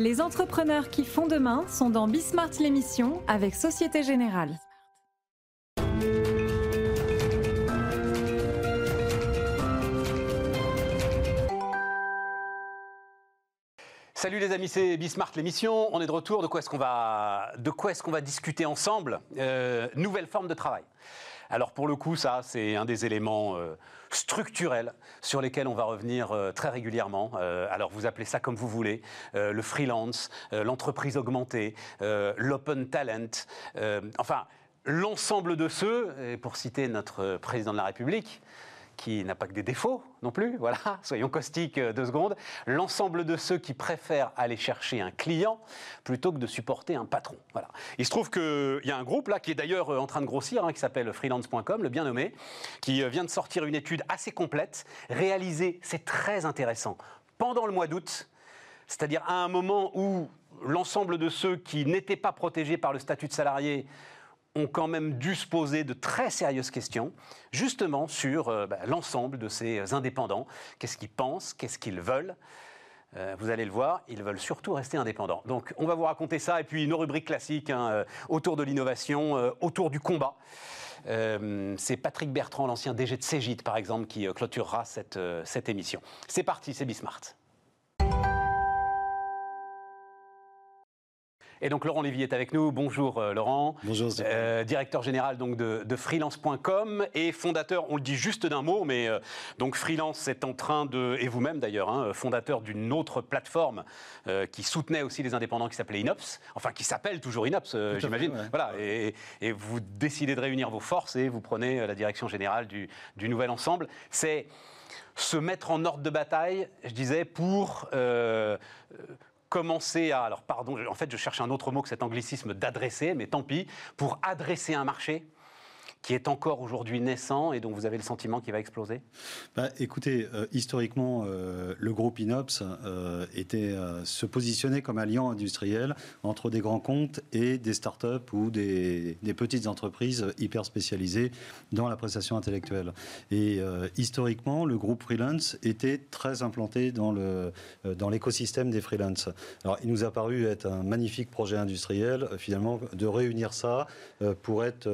Les entrepreneurs qui font demain sont dans Bismart l'émission avec Société Générale. Salut les amis, c'est Bismart l'émission. On est de retour. De quoi est-ce qu'on va, discuter ensemble? Euh, Nouvelle forme de travail. Alors pour le coup, ça, c'est un des éléments euh, structurels sur lesquels on va revenir euh, très régulièrement. Euh, alors vous appelez ça comme vous voulez, le freelance, l'entreprise augmentée, l'open talent, enfin l'ensemble de ceux, pour citer notre président de la République, qui n'a pas que des défauts non plus, voilà, soyons caustiques euh, deux secondes, l'ensemble de ceux qui préfèrent aller chercher un client plutôt que de supporter un patron. Voilà. Il se trouve qu'il y a un groupe là qui est d'ailleurs euh, en train de grossir, hein, qui s'appelle freelance.com, le bien nommé, qui euh, vient de sortir une étude assez complète, réalisée, c'est très intéressant, pendant le mois d'août, c'est-à-dire à un moment où l'ensemble de ceux qui n'étaient pas protégés par le statut de salarié ont quand même dû se poser de très sérieuses questions, justement sur euh, bah, l'ensemble de ces indépendants. Qu'est-ce qu'ils pensent? Qu'est-ce qu'ils veulent? Euh, vous allez le voir, ils veulent surtout rester indépendants. Donc, on va vous raconter ça et puis nos rubriques classiques hein, euh, autour de l'innovation, autour du combat. C'est Patrick Bertrand, l'ancien DG de Cégit, par exemple, qui clôturera cette, cette émission. C'est parti, c'est Bismart. Et donc Laurent Lévy est avec nous. Bonjour euh, Laurent. Bonjour. Euh, directeur général donc de, de freelance.com et fondateur, on le dit juste d'un mot, mais euh, donc freelance est en train de, et vous-même d'ailleurs, hein, fondateur d'une autre plateforme euh, qui soutenait aussi les indépendants qui s'appelait Inops, enfin qui s'appelle toujours Inops, euh, j'imagine. ouais. Voilà, et, et vous décidez de réunir vos forces et vous prenez euh, la direction générale du, du nouvel ensemble. C'est se mettre en ordre de bataille, je disais, pour euh, euh, commencer à, alors pardon, en fait je cherche un autre mot que cet anglicisme d'adresser, mais tant pis, pour adresser un marché qui est encore aujourd'hui naissant et dont vous avez le sentiment qu'il va exploser? Bah, écoutez, euh, historiquement, euh, le groupe Inops euh, était, se positionnait comme alliant industriel entre des grands comptes et des startups ou des, petites entreprises hyper spécialisées dans la prestation intellectuelle. Et historiquement, le groupe Freelance était très implanté dans le dans l'écosystème des freelance. Alors, il nous a paru être un magnifique projet industriel, finalement, de réunir ça pour être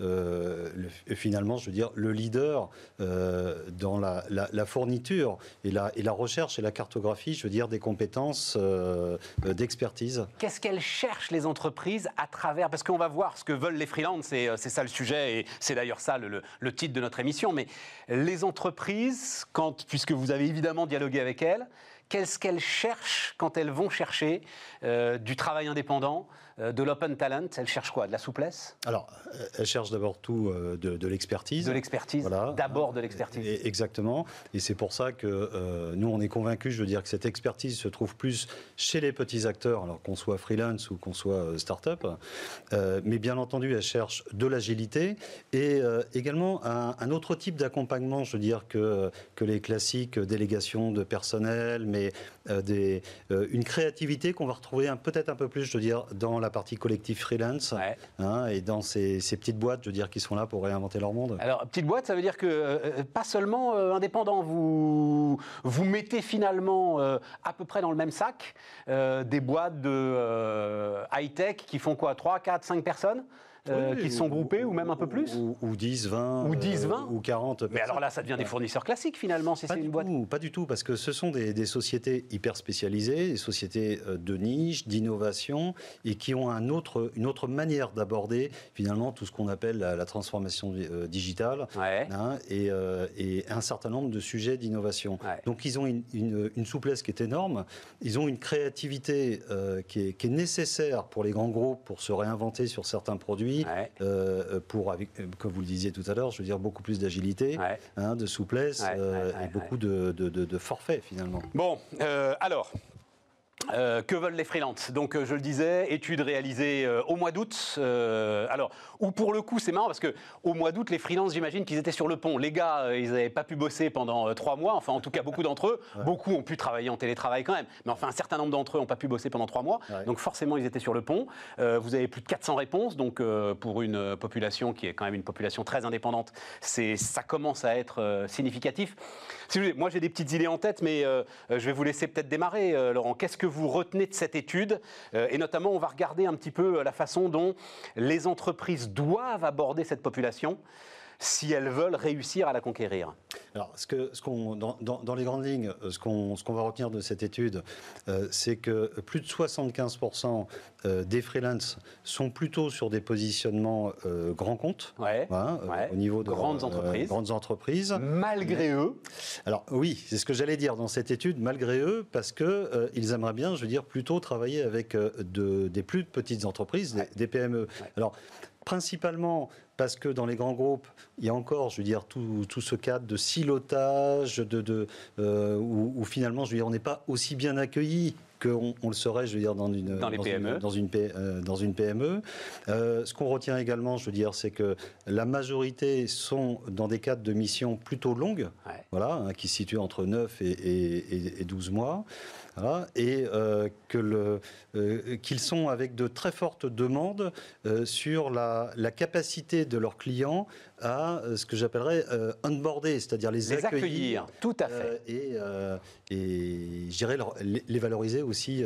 euh, le- finalement, je veux dire, le leader euh, dans la, fourniture et la, recherche et la cartographie, je veux dire, des compétences euh, euh, d'expertise. Qu'est-ce qu'elles cherchent les entreprises à travers Parce qu'on va voir ce que veulent les freelances, c'est ça le sujet, et c'est d'ailleurs ça le, titre de notre émission. Mais les entreprises, puisque vous avez évidemment dialogué avec elles, qu'est-ce qu'elles cherchent quand elles vont chercher du travail indépendant, de l'open talent Elles cherchent quoi? De la souplesse? Alors, euh, elle cherche d'abord tout euh, de, l'expertise. De l'expertise Voilà. D'abord de l'expertise. Exactement. Et c'est pour ça que euh, nous, on est convaincus, je veux dire, que cette expertise se trouve plus chez les petits acteurs, alors qu'on soit freelance ou qu'on soit euh, start-up. Euh, mais bien entendu, elle cherche de l'agilité et euh, également un, un autre type d'accompagnement, je veux dire, que, que les classiques délégations de personnel, mais euh, des, euh, une créativité qu'on va retrouver peut-être un peu plus, je veux dire, dans la partie collective freelance Ouais. hein, et dans ces, ces petites boîtes, je veux dire, qui sont là pour réinventer leur monde. Alors, petite boîte, ça veut dire que euh, pas seulement euh, indépendant, vous, vous mettez finalement euh, à peu près dans le même sac euh, des boîtes de euh, high-tech qui font quoi? 3, 4, 5 personnes? Euh, Oui, qui sont groupées ou, même un peu plus Ou, ou 10, 20. Ou 10, 20. Ou 40. Mais alors là, ça devient des fournisseurs classiques finalement, si Pas c'est une boîte. tout, pas du tout, parce que ce sont des, des sociétés hyper spécialisées, des sociétés euh, de niche, d'innovation, et qui ont un autre, une autre manière d'aborder finalement tout ce qu'on appelle la, la transformation euh, digitale, Ouais. hein, et, euh, et un certain nombre de sujets d'innovation. Ouais. Donc ils ont une, une- une souplesse qui est énorme, ils ont une créativité euh, qui, est, qui est nécessaire pour les grands groupes pour se réinventer sur certains produits, Ouais. euh, pour, avec, euh, comme vous le disiez tout à l'heure, je veux dire beaucoup plus d'agilité, Ouais. hein, de souplesse euh, et beaucoup de, de, de- de forfaits finalement. Bon, alors. Euh, que veulent les freelances? Donc, euh, je le disais, étude réalisée euh, au mois d'août. alors, ou pour le coup, c'est marrant parce que au mois d'août, les freelances, j'imagine qu'ils étaient sur le pont. Les gars, ils n'avaient pas pu bosser pendant trois mois. Enfin, en tout cas, beaucoup d'entre eux. Beaucoup ont pu travailler en télétravail quand même. Mais enfin, un certain nombre d'entre eux n'ont pas pu bosser pendant trois mois. Ouais. Donc, forcément, ils étaés sur le pont. Vous avez plus de 400 réponses. Donc, pour une population qui est quand même une population très indépendante, c'est ça commence à être significatif. Si vous voulez, moi, j'ai des petites idées en tête, mais je vais vous laisser peut-être démarrer, Laurent. Qu'est-ce que vous vous retenez de cette étude euh, Et notamment, on va regarder un petit peu la façon dont les entreprises doivent aborder cette population si elles veulent réussir à la conquérir Alors, ce que, ce qu'on, dans, dans, les grandes lignes, ce qu'on, ce qu'on va retenir de cette étude, euh, c'est que plus de 75% euh, des freelances sont plutôt sur des positionnements euh, grands comptes, ouais, au niveau de grandes entreprises. grandes entreprises. Malgré eux. Alors oui, c'est ce que j'allais dire dans cette étude, malgré eux, parce que ils aimeraient bien, je veux dire, plutôt travailler avec de, des plus petites entreprises, des, des PME. Alors principalement parce que dans les grands groupes, il y a encore, je veux dire, tout, tout ce cadre de silotage, de, de euh, où, finalement, je veux dire, on n'est pas aussi bien accueilli qu'on on le serait, je veux dire, dans une, dans les PME. dans une, euh, dans une PME. Euh, ce qu'on retient également, je veux dire, c'est que la majorité sont dans des cadres de mission plutôt longues, voilà, hein, qui se situent entre 9 et, et, et 12 mois et euh, euh, qu'ils sont avec de très fortes demandes euh, sur la, capacité de leurs clients à ce que j'appellerais onboarder, c'est-à-dire les, accueillir, Tout à fait. et, et les, valoriser aussi.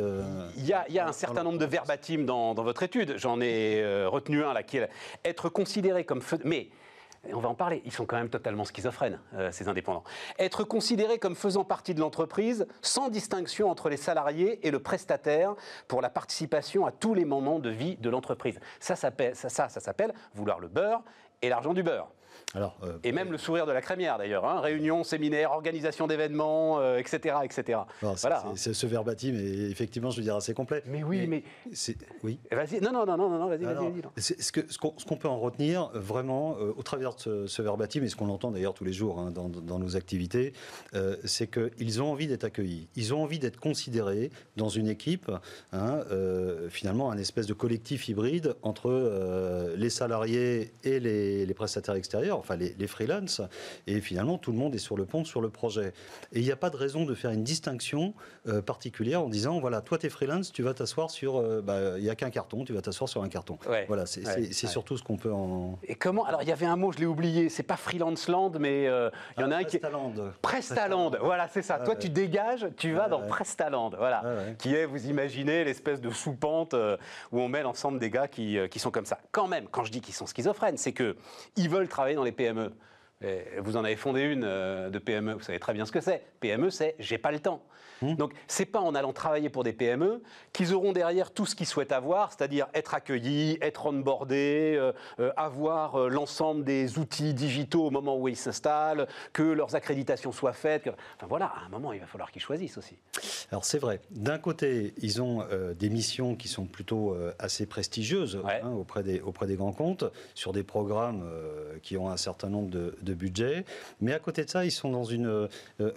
il, y a, un certain nombre de verbatim dans, dans votre étude. J'en ai retenu un là qui est être considéré comme. Mais on va en parler, ils sont quand même totalement schizophrènes, euh, ces indépendants. Être considérés comme faisant partie de l'entreprise, sans distinction entre les salariés et le prestataire, pour la participation à tous les moments de vie de l'entreprise. Ça, ça, ça s'appelle vouloir le beurre et l'argent du beurre. Alors, euh, et même le sourire de la crémière d'ailleurs, hein. réunion, séminaire, organisation d'événements, etc., euh, etc. voilà. ce verbatim est effectivement, je veux dire, assez complet. Mais oui, mais, oui. Vas-y, non, non, non, non, non, vas-y, vas-y. Ce qu'on ce qu'on peut en retenir vraiment euh, au travers de ce, verbatim et ce qu'on entend d'ailleurs tous les jours hein, dans, dans, nos activités, c'est qu'ils ont envie d'être accueillis, ils ont envie d'être considérés dans une équipe, hein, finalement un espèce de collectif hybride entre les salariés et les, les prestataires extérieurs enfin les, les freelances, et finalement tout le monde est sur le pont, sur le projet. Et il n'y a pas de raison de faire une distinction euh, particulière en disant, voilà, toi tu es freelance, tu vas t'asseoir sur, euh, bah, il n'y a qu'un carton, tu vas t'asseoir sur un carton. voilà, c'est surtout ce qu'on peut en... Et comment, alors il y avait un mot, je l'ai oublié, c'est pas freelance land, mais euh, il y en a un qui... Prestaland. Prestaland, voilà, c'est ça. toi tu dégages, tu vas dans Prestaland, voilà, qui est, vous imaginez, l'espèce de sous-pente où on met l'ensemble des gars qui, qui sont comme ça. Quand même, quand je dis qu'ils sont schizophrènes, c'est que ils veulent travailler dans les PME. vous en avez fondé une euh, de PME, vous savez très bien ce que c'est. PME, c'est j'ai pas le temps. Donc, mmh. Donc, c'est pas en allant travailler pour des PME qu'ils auront derrière tout ce qu'ils souhaitent avoir, c'est-à-dire être accueillis, être onboardés, euh, euh, avoir euh, l'ensemble des outils digitaux au moment où ils s'installent, que leurs accréditations soient faites. Enfin voilà, à un moment, il va falloir qu'ils choisissent aussi. Alors c'est vrai. D'un côté, ils ont des missions qui sont plutôt assez prestigieuses hein, auprès, des, auprès des grands comptes, sur des programmes qui ont un certain nombre de, de, budgets. Mais à côté de ça, ils sont dans une...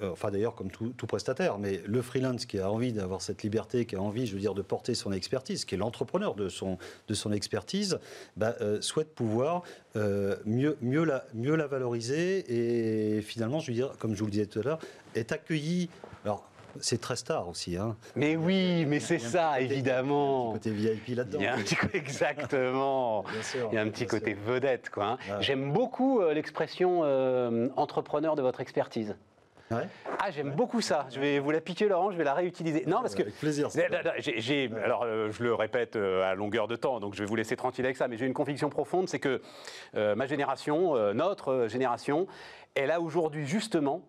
enfin d'ailleurs, comme tout, tout prestataire, mais le freelance qui a envie d'avoir cette liberté, qui a envie, je veux dire, de porter son expertise, qui est l'entrepreneur de son, de son expertise, bah, euh, souhaite pouvoir euh, mieux, mieux, la, mieux la valoriser et finalement, je veux dire, comme je vous le disais tout à l'heure, est accueilli. Alors, c'est très star aussi. Hein. Mais oui, mais c'est ça, évidemment. Il y a un petit côté VIP là-dedans. Il y a un petit côté, exactement. il y a un petit côté vedette. quoi. Hein. J'aime beaucoup euh, l'expression entrepreneur de votre expertise. Ah, j'aime beaucoup ça. Je vais vous la piquer, Laurent, je vais la réutiliser. Non, parce que. Avec plaisir. J'ai, alors, euh, je le répète euh, à longueur de temps, donc je vais vous laisser tranquille avec ça, mais j'ai une conviction profonde c'est que euh, ma génération, notre génération, elle a aujourd'hui justement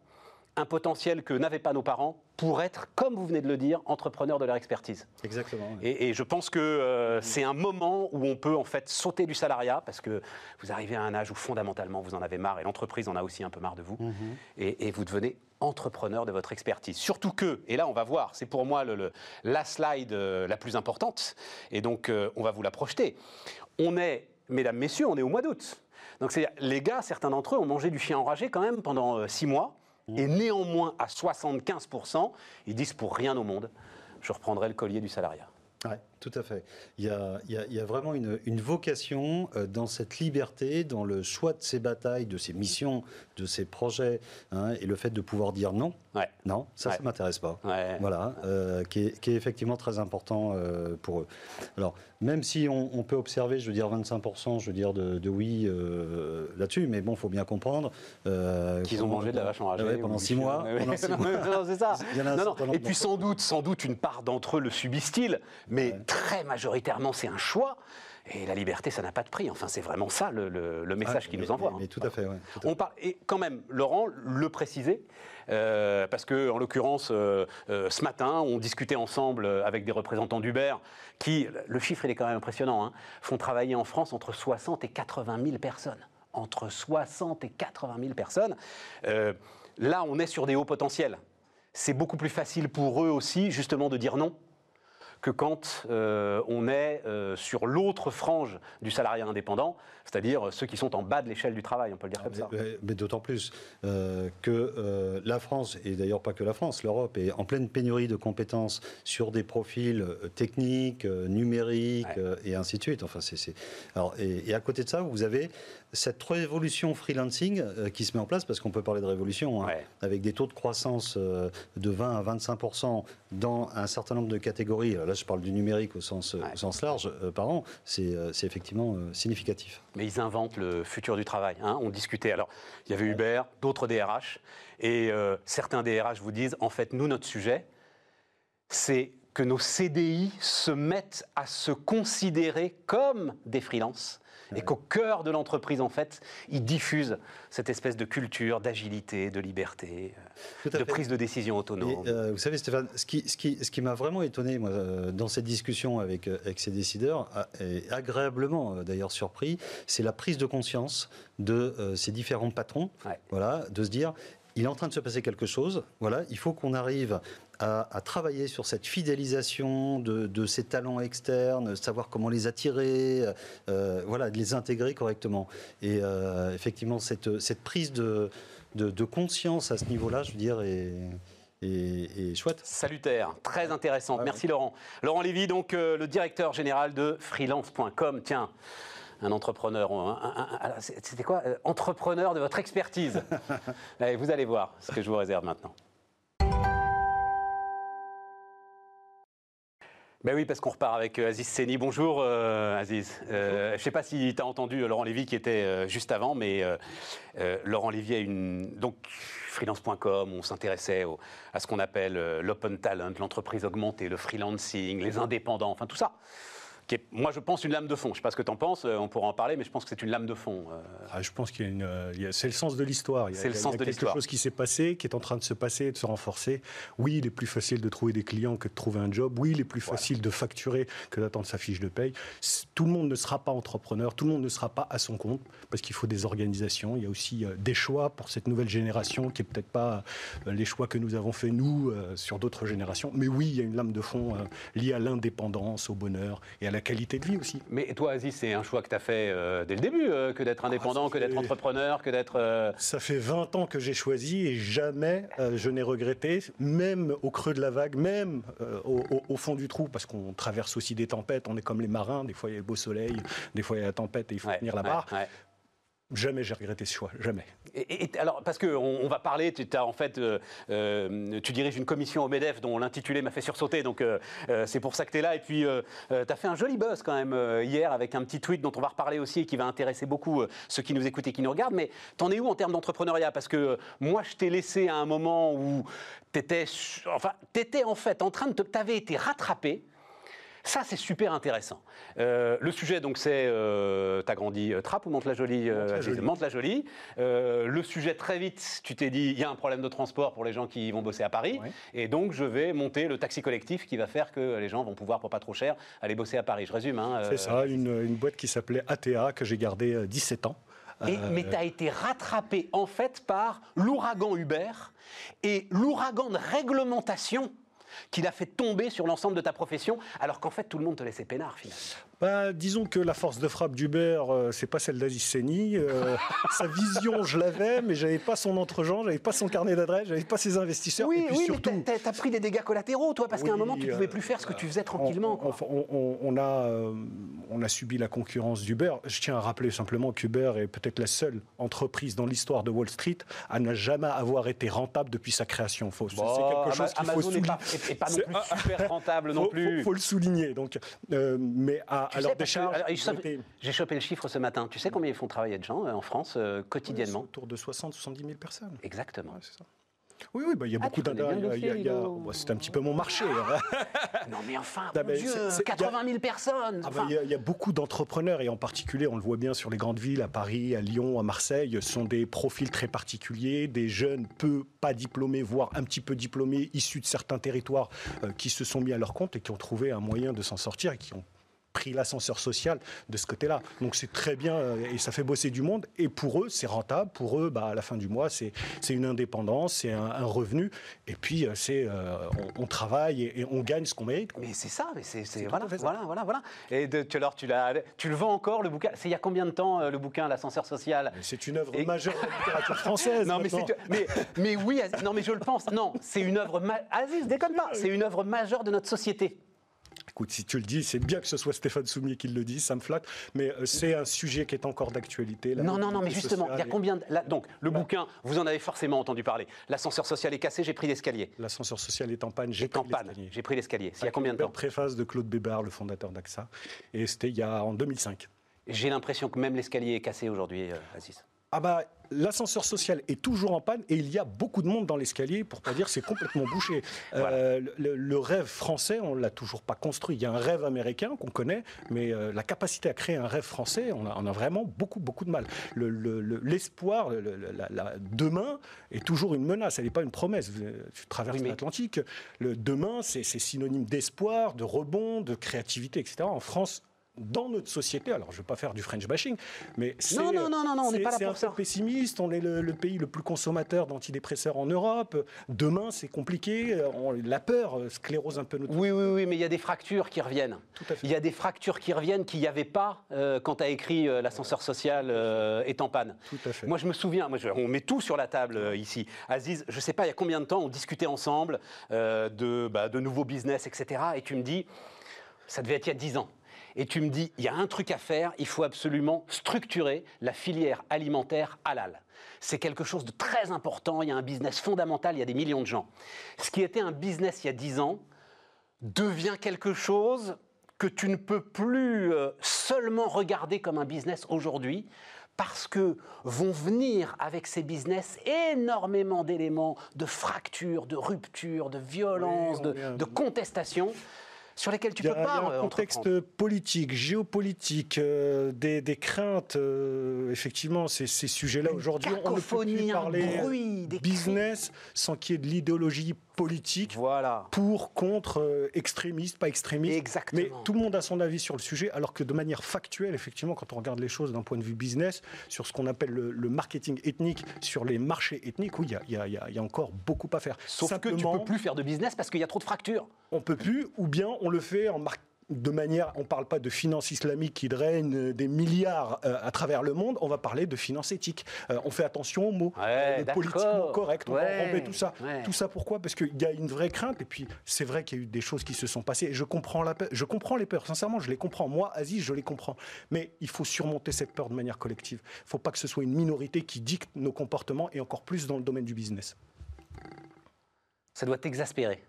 un potentiel que n'avaient pas nos parents pour être, comme vous venez de le dire, entrepreneurs de leur expertise. Exactement. Et, je pense que euh, c'est un moment où on peut en fait sauter du salariat parce que vous arrivez à un âge où fondamentalement vous en avez marre et l'entreprise en a aussi un peu marre de vous mhm. et, vous devenez entrepreneur de votre expertise. Surtout que, et là on va voir, c'est pour moi le, la slide euh, la plus importante et donc euh, on va vous la projeter. On est, mesdames, messieurs, on est au mois d'août. Donc c'est les gars, certains d'entre eux ont mangé du chien enragé quand même pendant six mois. Mmh. Et néanmoins, à 75%, ils disent pour rien au monde, je reprendrai le collier du salariat. Tout à fait. Il y a, il y a, il y a vraiment une, une vocation euh, dans cette liberté, dans le choix de ses batailles, de ses missions, de ses projets, hein, et le fait de pouvoir dire non. Ouais. Non, ça, Ouais. ça m'intéresse pas. Ouais. Voilà, euh, qui, est, qui est effectivement très important euh, pour eux. Alors, même si on, on peut observer, je veux dire, 25%, je veux dire, de, de oui euh, là-dessus, mais bon, il faut bien comprendre. Qu'ils ont mangé de la vache enragée. Pendant six mois. Pendant six mois. non, c'est ça. Non, non. Et puis sans doute, sans doute, une part d'entre eux le subissent-ils, mais très majoritairement, c'est un choix. Et la liberté, ça n'a pas de prix. Enfin, c'est vraiment ça le, le- le message Ah, mais- nous envoient. mais- hein. mais tout à fait, ouais, tout à On parle, et quand même, Laurent le précisait, euh, parce que en l'occurrence, euh, euh, ce matin, on discutait ensemble avec des représentants d'Uber, qui, le chiffre il est quand même impressionnant, hein, font travailler en France entre 60 et 80 000 personnes. Entre 60 et 80 000 personnes. Là, on est sur des hauts potentiels. C'est beaucoup plus facile pour eux aussi, justement, de dire non que quand euh, on est euh, sur l'autre frange du salariat indépendant, c'est-à-dire ceux qui sont en bas de l'échelle du travail, on peut le dire comme ça. Mais, mais- mais d'autant plus euh, que la France, et d'ailleurs pas que la France, l'Europe est en pleine pénurie de compétences sur des profils techniques, numériques Ouais. et ainsi de suite. Enfin, c'est, c'est- Alors, et, et à côté de ça, vous avez cette révolution freelancing euh, qui se met en place, parce qu'on peut parler de révolution, hein, Ouais. avec des taux de croissance euh, de 20 à 25% dans un certain nombre de catégories. Là, je parle du numérique au sens, Ouais. au sens large euh, par an. C'est, euh, effectivement euh, significatif. Mais ils inventent le futur du travail. hein. On discutait. Alors, il y avait Uber, d'autres DRH, et euh, certains DRH vous disent en fait, nous, notre sujet, c'est que nos CDI se mettent à se considérer comme des freelances. Et qu'au cœur de l'entreprise, en fait, ils diffusent cette espèce de culture d'agilité, de liberté, de fait. prise de décision autonome. Et, euh, vous savez, Stéphane, ce qui, ce qui, ce qui m'a vraiment étonné moi, euh, dans cette discussion avec, euh, avec ces décideurs, et agréablement d'ailleurs surpris, c'est la prise de conscience de euh, ces différents patrons, Ouais. voilà, de se dire, il est en train de se passer quelque chose, voilà, il faut qu'on arrive à, à travailler sur cette fidélisation de, de ces talents externes, savoir comment les attirer, euh, voilà, de les intégrer correctement. Et euh, effectivement, cette, cette prise de, de, de conscience à ce niveau-là, je veux dire, est, chouette. Salutaire, très intéressant. Ouais, Merci Laurent. Laurent Lévy, donc euh, le directeur général de freelance.com. Tiens, un entrepreneur. C'était quoi Entrepreneur de votre expertise? Allez, vous allez voir ce que je vous réserve maintenant. Ben oui, parce qu'on repart avec euh, Aziz Seni. Bonjour euh, Aziz. Euh, je ne sais pas si tu as entendu euh, Laurent Lévy qui était euh, juste avant, mais Laurent Lévy a une... Donc, freelance.com, on s'intéressait à ce qu'on appelle l'open talent, l'entreprise augmentée, le freelancing, les indépendants, enfin tout ça. Qui est, moi, je pense une lame de fond. Je ne sais pas ce que tu en penses, euh, on pourra en parler, mais je pense que c'est une lame de fond. euh. Ah, je pense qu'il y a une, euh, c'est le sens de l'histoire. C'est le sens de quelque l'histoire. chose qui s'est passé, qui est en train de se passer, et de se renforcer. Oui, il est plus facile de trouver des clients que de trouver un job. Oui, il est plus facile de facturer que d'attendre sa fiche de paye. Tout le monde ne sera pas entrepreneur, tout le monde ne sera pas à son compte, parce qu'il faut des organisations. Il y a aussi des choix pour cette nouvelle génération, qui est peut-être pas les choix que nous avons fait nous sur d'autres générations. Mais oui, il y a une lame de fond liée à l'indépendance, au bonheur et à la qualité de vie aussi. Mais toi, Aziz, c'est un choix que tu as fait euh, dès le début, euh, que d'être indépendant, que d'être entrepreneur, que d'être... euh, Ça fait 20 ans que j'ai choisi et jamais je n'ai regretté, même au creux de la vague, même au, au- au fond du trou, parce qu'on traverse aussi des tempêtes, on est comme les marins, des fois il y a le beau soleil, des fois il y a la tempête et il faut ouais, tenir la ouais, barre. ouais. Jamais j'ai regretté ce choix, jamais. Alors, parce qu'on on va parler, tu en fait, euh, euh, tu diriges une commission au MEDEF dont l'intitulé m'a fait sursauter, donc euh, c'est pour ça que tu es là. Et puis, tu as fait un joli buzz quand même hier avec un petit tweet dont on va reparler aussi et qui va intéresser beaucoup ceux qui nous écoutent et qui nous regardent. Mais t'en es où en termes d'entrepreneuriat? Parce que moi, je t'ai laissé à un moment où tu étais, enfin, étais en fait en train de te. Tu avais été rattrapé. Ça, c'est super intéressant. Euh, le sujet, donc, c'est. Euh, T'as grandi euh, Trappes ou Mantes-la-Jolie euh, Mantes-la-Jolie. Euh, le sujet, très vite, tu t'es dit il y a un problème de transport pour les gens qui vont bosser à Paris. Ouais. Et donc, je vais monter le taxi collectif qui va faire que les gens vont pouvoir, pour pas trop cher, aller bosser à Paris. Je résume. Hein, C'est ça, une, une boîte qui s'appelait ATA, que j'ai gardée euh, 17 ans. Et, mais tu as été rattrapé en fait par l'ouragan Uber et l'ouragan de réglementation qui l'a fait tomber sur l'ensemble de ta profession, alors qu'en fait tout le monde te laissait peinard finalement. Bah, Disons que la force de frappe d'Uber, euh, c'est pas celle d'Aziz Seni. Euh, sa vision, je l'avais, mais j'avais pas son entre-gens, j'avais pas son carnet d'adresse, j'avais pas ses investisseurs. Oui, et puis oui surtout, mais t'as as pris des dégâts collatéraux, toi, parce qu'à un moment, tu pouvais euh, plus faire ce que tu faisais tranquillement. On, quoi. on- on- on a, euh, on a subi la concurrence d'Uber. Je tiens à rappeler simplement qu'Uber est peut-être la seule entreprise dans l'histoire de Wall Street à ne jamais avoir été rentable depuis sa création. Faut- c'est Bon, quelque chose qu'il faut souligner. pas, est- est pas non plus super rentable non Faut- plus. Faut, faut le souligner. Donc, euh, mais à, Sais, alors, sais- J'ai chopé le chiffre ce matin. Tu sais combien ils font travailler de gens euh, en France euh, quotidiennement autour de 60-70 000 personnes. Exactement. Ouais, c'est ça. Oui, oui, bah, il y a Ah, beaucoup Ludo. bah, C'est un petit peu mon marché. hein. Non mais enfin, Ah, Dieu, c'est- c'est- 80 000 personnes. Ah bah, Il y, a- il y a beaucoup d'entrepreneurs et en particulier, on le voit bien sur les grandes villes, à Paris, à Lyon, à Marseille, sont des profils très particuliers, des jeunes peu pas diplômés, voire un petit peu diplômés, issus de certains territoires euh, qui se sont mis à leur compte et qui ont trouvé un moyen de s'en sortir et qui ont pris l'ascenseur social de ce côté-là. Donc c'est très bien euh, et ça fait bosser du monde. Et pour eux, c'est rentable. Pour eux, bah, à la fin du mois, c'est c'est une indépendance, c'est un, un revenu. Et puis, euh, c'est euh, on, on travaille et, et on gagne ce qu'on mérite. mais c'est ça, mais c'est voilà, voilà, voilà, voilà. Et de, tu, alors, tu, l'as- tu le vends encore le bouquin? C'est il y a combien de temps le bouquin L'ascenseur social? C'est une œuvre Et- majeure de la littérature française. Non mais, mais, mais oui, non mais je le pense. Non, c'est une œuvre. ma- Aziz, déconne pas. C'est une œuvre majeure de notre société. Écoute, si tu le dis, c'est bien que ce soit Stéphane Soumier qui le dise, ça me flatte, mais euh, c'est un sujet qui est encore d'actualité. Non, non, non, mais justement, il y a combien de... là, donc, le bouquin, vous en avez forcément entendu parler. L'ascenseur social est cassé, j'ai pris l'escalier. L'ascenseur social est en panne, j'ai pris l'escalier. j'ai pris l'escalier. Il y a combien de temps préface de Claude Bébard, le fondateur d'AXA, et c'était il y a en 2005. J'ai l'impression que même l'escalier est cassé aujourd'hui, euh, Aziz. Ah bah, l'ascenseur social est toujours en panne et il y a beaucoup de monde dans l'escalier, pour pas dire c'est complètement bouché. Euh, le, le rêve français, on l'a toujours pas construit. Il y a un rêve américain qu'on connaît, mais euh, la capacité à créer un rêve français, on a, on a vraiment beaucoup, beaucoup de mal. Le- le- le- L'espoir, le, le- la- la- demain est toujours une menace, elle n'est pas une promesse. Tu traverses Oui, mais- l'Atlantique, le demain, c'est c'est synonyme d'espoir, de rebond, de créativité, etc. En France, dans notre société, alors je ne veux pas faire du French bashing, mais c'est Non, non, non, non, non, on n'est c'est- pas là c'est pour un ça. peu pessimiste. On est le, le pays le plus consommateur d'antidépresseurs en Europe. Demain, c'est compliqué. On- la peur euh, sclérose un peu notre. Oui, oui, oui, mais il y a des fractures qui reviennent. Il y a des fractures qui reviennent qu'il n'y avait pas euh, quand tu as écrit euh, L'ascenseur social euh, est en panne. Tout à fait. Moi, je me souviens, moi, je- on met tout sur la table ici. Aziz, je ne sais pas il y a combien de temps on discutait ensemble de, bah, de nouveaux business, etc. Et tu me dis, ça devait être il y a 10 ans. Et tu me dis, il y a un truc à faire, il faut absolument structurer la filière alimentaire halal. C'est quelque chose de très important, il y a un business fondamental, il y a des millions de gens. Ce qui était un business il y a 10 ans devient quelque chose que tu ne peux plus euh, seulement regarder comme un business aujourd'hui, parce que vont venir avec ces business énormément d'éléments de fracture, de rupture, de violence, Oui, on de, de contestation, sur lesquels tu peux a, il y a pas un euh, contexte politique, géopolitique, euh, des, des craintes. euh, effectivement, ces, ces sujets-là aujourd'hui, on ne peut plus parler bruit, des business sans qu'il y ait de l'idéologie politique Voilà. pour, contre, euh, extrémiste, pas extrémiste. Exactement. Mais tout le monde a son avis sur le sujet, alors que de manière factuelle, effectivement, quand on regarde les choses d'un point de vue business, sur ce qu'on appelle le, le marketing ethnique, sur les marchés ethniques, oui, il y a- y, y y encore beaucoup à faire. Sauf que tu Simplement, peux plus faire de business parce qu'il y a trop de fractures. on peut plus, ou bien on le fait en mar- de manière, on ne parle pas de finance islamique qui draine des milliards euh, à travers le monde, on va parler de finance éthique. Euh, on fait attention aux mots, Ouais, d'accord. politiquement correct, on Ouais, va tout ça. ouais. Tout ça pourquoi? Parce qu'il y a une vraie crainte, et puis c'est vrai qu'il y a eu des choses qui se sont passées, et je comprends, la je comprends les peurs, sincèrement, je les comprends. Moi, Aziz, je les comprends. Mais il faut surmonter cette peur de manière collective. Il ne faut pas que ce soit une minorité qui dicte nos comportements, et encore plus dans le domaine du business. Ça doit t'exaspérer.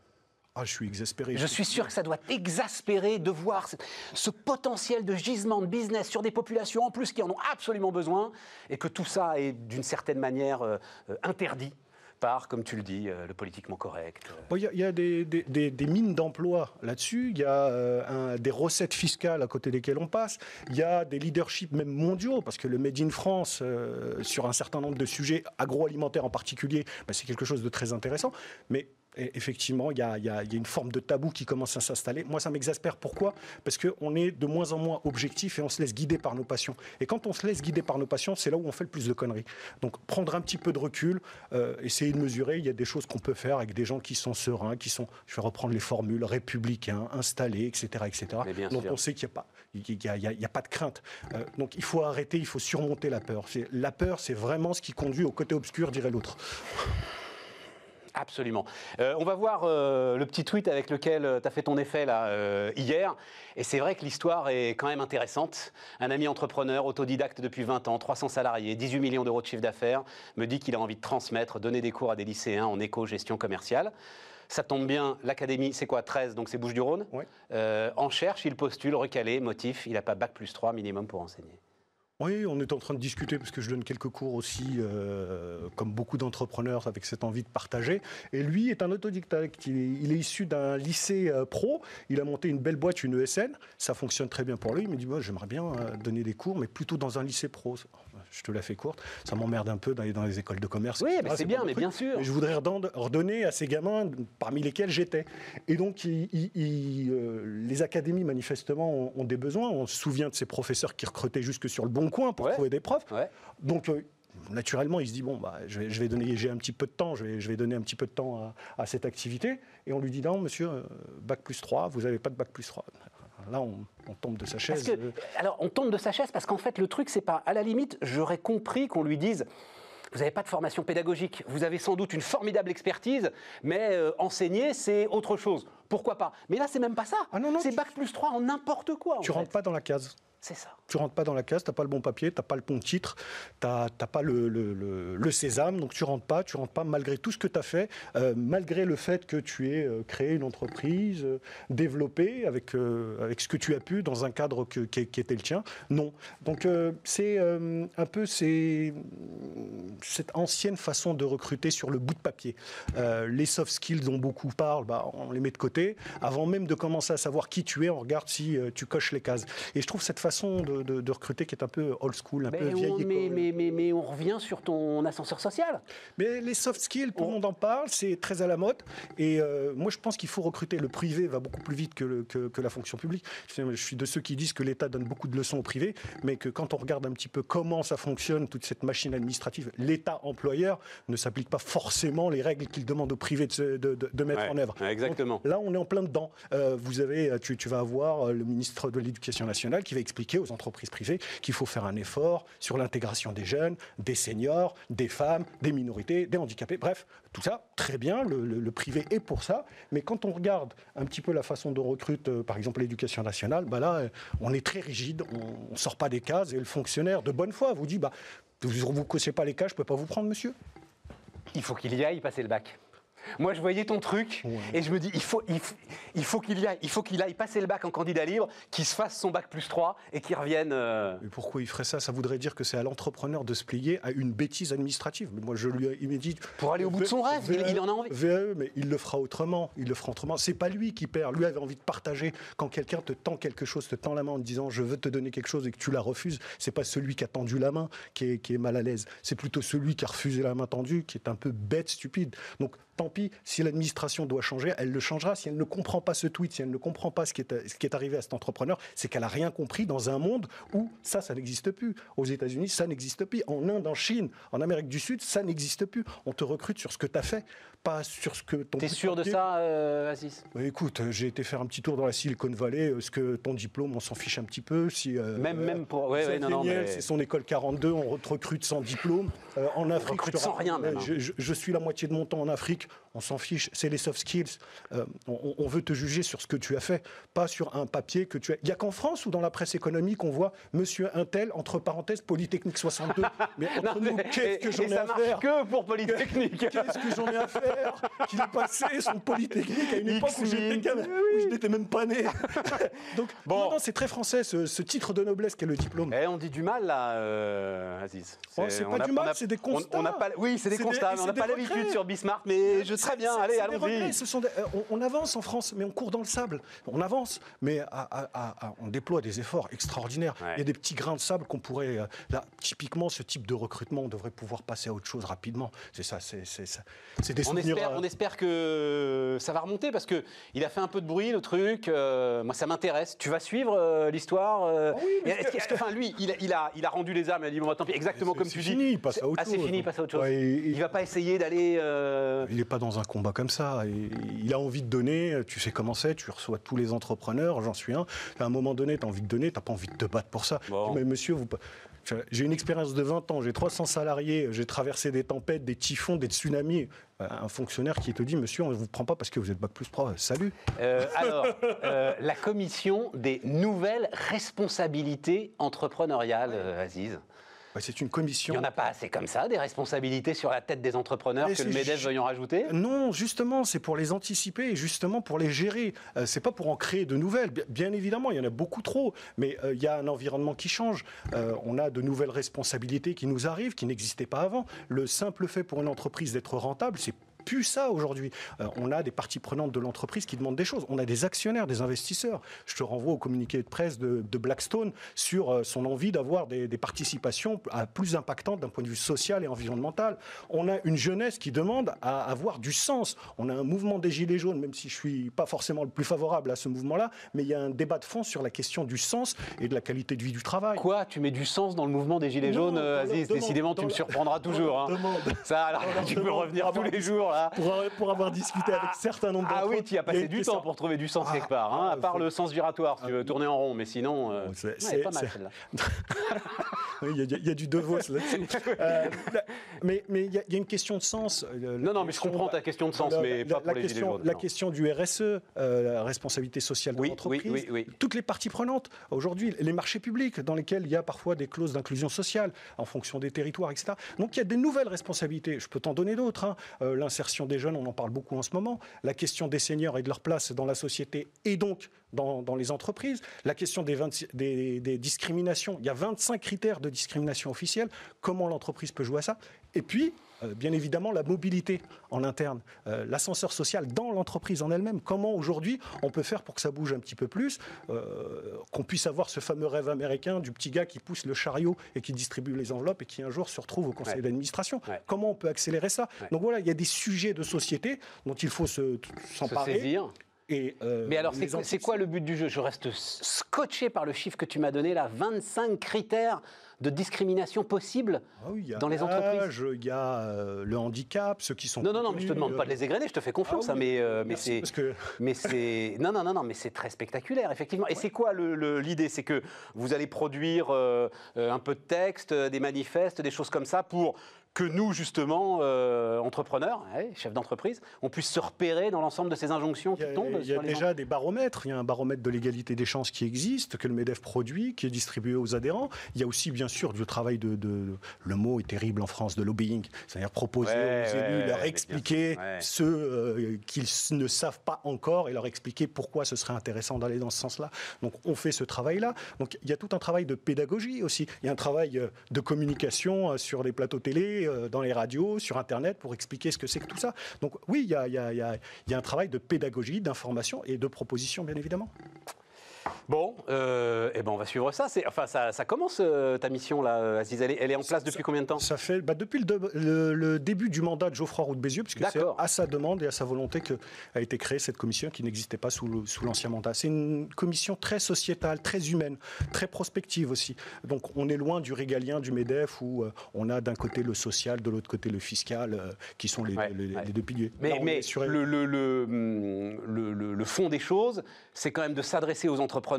Ah, je suis exaspéré. Je suis sûr que ça doit t'exaspérer de voir ce, ce potentiel de gisement de business sur des populations en plus qui en ont absolument besoin et que tout ça est d'une certaine manière euh, euh, interdit par, comme tu le dis, euh, le politiquement correct. Bon, Il y a, il y a des, des- des- des mines d'emploi là-dessus, il y a euh, un- des recettes fiscales à côté desquelles on passe, il y a des leaderships même mondiaux, parce que le Made in France, euh, sur un certain nombre de sujets agroalimentaires en particulier, bah, c'est quelque chose de très intéressant. Mais effectivement, il y, a, une forme de tabou qui commence à s'installer. Moi, ça m'exaspère. Pourquoi? Parce qu'on est de moins en moins objectif et on se laisse guider par nos passions. Et quand on se laisse guider par nos passions, c'est là où on fait le plus de conneries. Donc, prendre un petit peu de recul, euh, essayer de mesurer. Il y a des choses qu'on peut faire avec des gens qui sont sereins, qui sont, je vais reprendre les formules, républicains, installés, etc. etc. Donc, on sait qu'il n'y a, a, a, pas de crainte. Euh, donc, il faut arrêter, il faut surmonter la peur. La peur, c'est vraiment ce qui conduit au côté obscur, dirait l'autre. Absolument. Euh, on va voir euh, le petit tweet avec lequel euh, tu as fait ton effet là, hier. Et c'est vrai que l'histoire est quand même intéressante. Un ami entrepreneur, autodidacte depuis 20 ans, 300 salariés, 18 millions d'euros de chiffre d'affaires, me dit qu'il a envie de transmettre, donner des cours à des lycéens en éco-gestion commerciale. Ça tombe bien, l'académie, c'est quoi 13, donc c'est Bouches-du-Rhône. en cherche, il postule, recalé, motif, il n'a pas bac plus 3 minimum pour enseigner. Oui, on est en train de discuter parce que je donne quelques cours aussi, euh, comme beaucoup d'entrepreneurs, avec cette envie de partager. Et lui est un autodidacte. Il est, issu d'un lycée euh, pro. Il a monté une belle boîte, une ESN. Ça fonctionne très bien pour lui. Il me dit moi, j'aimerais bien euh, donner des cours, mais plutôt dans un lycée pro je te la fais courte, ça m'emmerde un peu d'aller dans les écoles de commerce. Oui, mais c'est bien, mais bien sûr. je voudrais redonner à ces gamins parmi lesquels j'étais. Et donc, euh, les académies, manifestement, ont, des besoins. On se souvient de ces professeurs qui recrutaient jusque sur le bon coin pour trouver des profs. Donc, euh, naturellement, il se dit bon, bah, je vais, je vais donner, j'ai un petit peu de temps, je vais, je vais, donner un petit peu de temps à, cette activité. Et on lui dit non, monsieur, euh, bac plus 3, vous n'avez pas de bac plus 3. Là, on, tombe de sa chaise. alors, on tombe de sa chaise parce qu'en fait, le truc, c'est pas. À la limite, j'aurais compris qu'on lui dise. Vous n'avez pas de formation pédagogique, vous avez sans doute une formidable expertise, mais euh, enseigner, c'est autre chose. Pourquoi pas? Mais là, c'est même pas ça. Ah c'est bac plus 3 en n'importe quoi. Tu rentres pas dans la case. Ça. Tu rentres pas dans la case, tu n'as pas le bon papier, tu n'as pas le bon titre, tu n'as pas le, le, sésame, donc tu rentres pas, tu rentres pas malgré tout ce que tu as fait, euh, malgré le fait que tu aies euh, créé une entreprise, euh, développée avec, avec ce que tu as pu dans un cadre qui, était le tien. Non. Donc c'est un peu cette ancienne façon de recruter sur le bout de papier. les soft skills dont beaucoup parlent, bah, on les met de côté. Avant même de commencer à savoir qui tu es, on regarde si tu coches les cases. Et je trouve cette façon de, recruter qui est un peu old school, un peu vieille mais, Mais, mais, mais, on revient sur ton ascenseur social. Mais les soft skills, tout le monde en parle, c'est très à la mode. Et euh, moi, je pense qu'il faut recruter. Le privé va beaucoup plus vite que, que, la fonction publique. Je suis de ceux qui disent que l'État donne beaucoup de leçons au privé, mais que quand on regarde un petit peu comment ça fonctionne, toute cette machine administrative, l'État employeur ne s'applique pas forcément les règles qu'il demande au privé de, de, mettre en œuvre. Exactement. là, on est en plein dedans. Euh, vous avez, tu, tu vas avoir le ministre de l'Éducation nationale qui va expliquer aux entreprises privées qu'il faut faire un effort sur l'intégration des jeunes, des seniors, des femmes, des minorités, des handicapés. Bref, tout ça, très bien, le, privé est pour ça. Mais quand on regarde un petit peu la façon dont recrute, euh, par exemple, l'éducation nationale, bah là, on est très rigide, on ne sort pas des cases et le fonctionnaire, de bonne foi, vous dit bah, vous ne cossez pas les cases, je ne peux pas vous prendre, monsieur. Il faut qu'il y aille passer le bac. Moi, je voyais ton truc et je me dis, il faut, il, faut qu'il aille, il faut qu'il aille passer le bac en candidat libre, qu'il se fasse son bac plus 3 et qu'il revienne. Euh, mais pourquoi il ferait ça? Ça voudrait dire que c'est à l'entrepreneur de se plier à une bêtise administrative. Moi, je lui, il dit pour aller au bout de son rêve, il, en a envie. VAE, mais il le fera autrement. Il le fera autrement. C'est pas lui qui perd. Lui avait envie de partager. Quand quelqu'un te tend quelque chose, te tend la main en te disant je veux te donner quelque chose et que tu la refuses, c'est pas celui qui a tendu la main qui est, qui est mal à l'aise. C'est plutôt celui qui a refusé la main tendue qui est un peu bête, stupide. Donc tant pis, si l'administration doit changer, elle le changera. Si elle ne comprend pas ce tweet, si elle ne comprend pas ce qui est, arrivé à cet entrepreneur, c'est qu'elle n'a rien compris dans un monde où ça, ça n'existe plus. Aux États-Unis, ça n'existe plus. En Inde, en Chine, en Amérique du Sud, ça n'existe plus. On te recrute sur ce que tu as fait, pas sur ce que ton. T'es sûr de ça, euh, Aziz? Écoute, euh, j'ai été faire un petit tour dans la Silicon Valley. Euh, ce que ton diplôme, on s'en fiche un petit peu. Si, euh, même, même pour. Ouais, ouais, non, non, C'est son école 42, on te recrute sans diplôme. en Afrique, recrute sans rien, même. Hein. Je, je, suis la moitié de mon temps en Afrique. On s'en fiche c'est les soft skills. On, veut te juger sur ce que tu as fait, pas sur un papier que tu as. Il n'y a qu'en France ou dans la presse économique on voit Monsieur Intel entre parenthèses Polytechnique 62. Mais entre nous, qu'est-ce que j'en ai à faire Que pour Polytechnique. Qu'est-ce que j'en ai à faire Qu'il ait passé son Polytechnique à une époque où je n'étais même pas né. Donc bon. c'est très français ce, titre de noblesse qu'est le diplôme. Eh, on dit du mal là, euh, Aziz. C'est pas du mal, c'est des constats. On, pas, oui, c'est des constats. on n'a pas l'habitude sur Bismarck, mais je Très bien, allez, allons-y. On, avance en France, mais on court dans le sable. On avance, mais on déploie des efforts extraordinaires. Il y a des petits grains de sable qu'on pourrait. Là, typiquement, ce type de recrutement, on devrait pouvoir passer à autre chose rapidement. C'est ça, c'est des on espère, on espère que ça va remonter parce que il a fait un peu de bruit le truc. moi, ça m'intéresse. Tu vas suivre l'histoire. Ah oui, enfin, lui, il, a, il a rendu les armes. Il a dit bon, bah, tant pis. Exactement comme tu fini, dis. Passe à autre ah, c'est fini, passe à autre chose. il, ne va pas essayer d'aller. Il n'est pas dans un combat comme ça. Il a envie de donner. Tu sais comment c'est. Tu reçois tous les entrepreneurs. J'en suis un. À un moment donné, tu as envie de donner. Tu n'as pas envie de te battre pour ça. Mais monsieur, vous j'ai une expérience de 20 ans, j'ai 300 salariés, j'ai traversé des tempêtes, des typhons, des tsunamis. Euh, un fonctionnaire qui te dit, monsieur, on ne vous prend pas parce que vous êtes bac plus pro, salut. Euh, alors, euh, la commission des nouvelles responsabilités entrepreneuriales, Aziz. Bah, c'est une commission. Il n'y en a pas assez comme ça, des responsabilités sur la tête des entrepreneurs que le MEDEF veuille en rajouter Non, justement, c'est pour les anticiper et justement pour les gérer. Euh, c'est pas pour en créer de nouvelles. Bien, évidemment, il y en a beaucoup trop, mais euh, il y a un environnement qui change. Euh, on a de nouvelles responsabilités qui nous arrivent, qui n'existaient pas avant. Le simple fait pour une entreprise d'être rentable, c'est plus ça aujourd'hui. Euh, on a des parties prenantes de l'entreprise qui demandent des choses. On a des actionnaires, des investisseurs. Je te renvoie au communiqué de presse de, Blackstone sur euh, son envie d'avoir des, participations plus impactantes d'un point de vue social et environnemental. On a une jeunesse qui demande à avoir du sens. On a un mouvement des Gilets jaunes, même si je suis pas forcément le plus favorable à ce mouvement-là, mais il y a un débat de fond sur la question du sens et de la qualité de vie du travail. Quoi Tu mets du sens dans le mouvement des Gilets jaunes, Aziz? Décidément, tu me surprendras toujours. Hein. Ça, alors, tu peux revenir tous les jours. Pour, avoir discuté avec certains nombres Ah oui, tu as passé du temps pour trouver du sens quelque part, hein, à part le sens giratoire, si tu veux tourner en rond, mais sinon, euh, c'est pas mal celle-là. il, y a, du De Vos là-dessus. Euh, mais il y, a une question de sens. Euh, non, non, mais je comprends ta question de sens, mais pas pour les question, La question du RSE, la responsabilité sociale de l'entreprise, toutes les parties prenantes. Aujourd'hui, les marchés publics dans lesquels il y a parfois des clauses d'inclusion sociale en fonction des territoires, etc. Donc il y a des nouvelles responsabilités. Je peux t'en donner d'autres. Hein. Des jeunes, on en parle beaucoup en ce moment, la question des seniors et de leur place dans la société et donc dans, les entreprises, la question des, des, discriminations, il y a 25 critères de discrimination officielle, comment l'entreprise peut jouer à ça? Et puis, euh, bien évidemment, la mobilité en interne, euh, l'ascenseur social dans l'entreprise en elle-même. Comment aujourd'hui on peut faire pour que ça bouge un petit peu plus, euh, qu'on puisse avoir ce fameux rêve américain du petit gars qui pousse le chariot et qui distribue les enveloppes et qui un jour se retrouve au conseil d'administration. Comment on peut accélérer ça Donc voilà, il y a des sujets de société dont il faut s'emparer. Et Mais alors, c'est quoi, le but du jeu? Je reste scotché par le chiffre que tu m'as donné là 25 critères de discrimination possible ah dans les entreprises Il y a euh, le handicap, ceux qui sont. Non, non, non, mais je te demande pas de les égrener, je te fais confiance, ah hein, mais, euh, mais c'est. Mais c'est. Non, non, non, non, mais c'est très spectaculaire, effectivement. Et c'est quoi l'idée? C'est que vous allez produire euh, un peu de texte, des manifestes, des choses comme ça pour que nous, justement, euh, entrepreneurs, chefs d'entreprise, on puisse se repérer dans l'ensemble de ces injonctions qui tombent Il y a, déjà des baromètres. Il y a un baromètre de l'égalité des chances qui existe, que le MEDEF produit, qui est distribué aux adhérents. Il y a aussi, bien sûr, du travail de. le mot est terrible en France, de lobbying. C'est-à-dire proposer aux élus, leur expliquer ceux euh, qu'ils ne savent pas encore et leur expliquer pourquoi ce serait intéressant d'aller dans ce sens-là. Donc, on fait ce travail-là. Donc, il y a tout un travail de pédagogie aussi. Il y a un travail euh, de communication sur les plateaux télé euh, dans les radios, sur Internet, pour expliquer ce que c'est que tout ça. Donc oui, il y y a, un travail de pédagogie, d'information et de proposition, bien évidemment. Bon, euh, eh ben on va suivre ça. Enfin, ça, ça commence euh, ta mission là, Aziz. Elle est, en place depuis combien de temps Ça fait bah, depuis le, début du mandat de Geoffroy Roux de Bézieux, puisque c'est à sa demande et à sa volonté que a été créée cette commission qui n'existait pas sous l'ancien mandat. C'est une commission très sociétale, très humaine, très prospective aussi. Donc on est loin du régalien du Medef où euh, on a d'un côté le social, de l'autre côté le fiscal, qui sont les, deux piliers. Mais, mais le, le, le fond des choses, c'est quand même de s'adresser aux entrepreneurs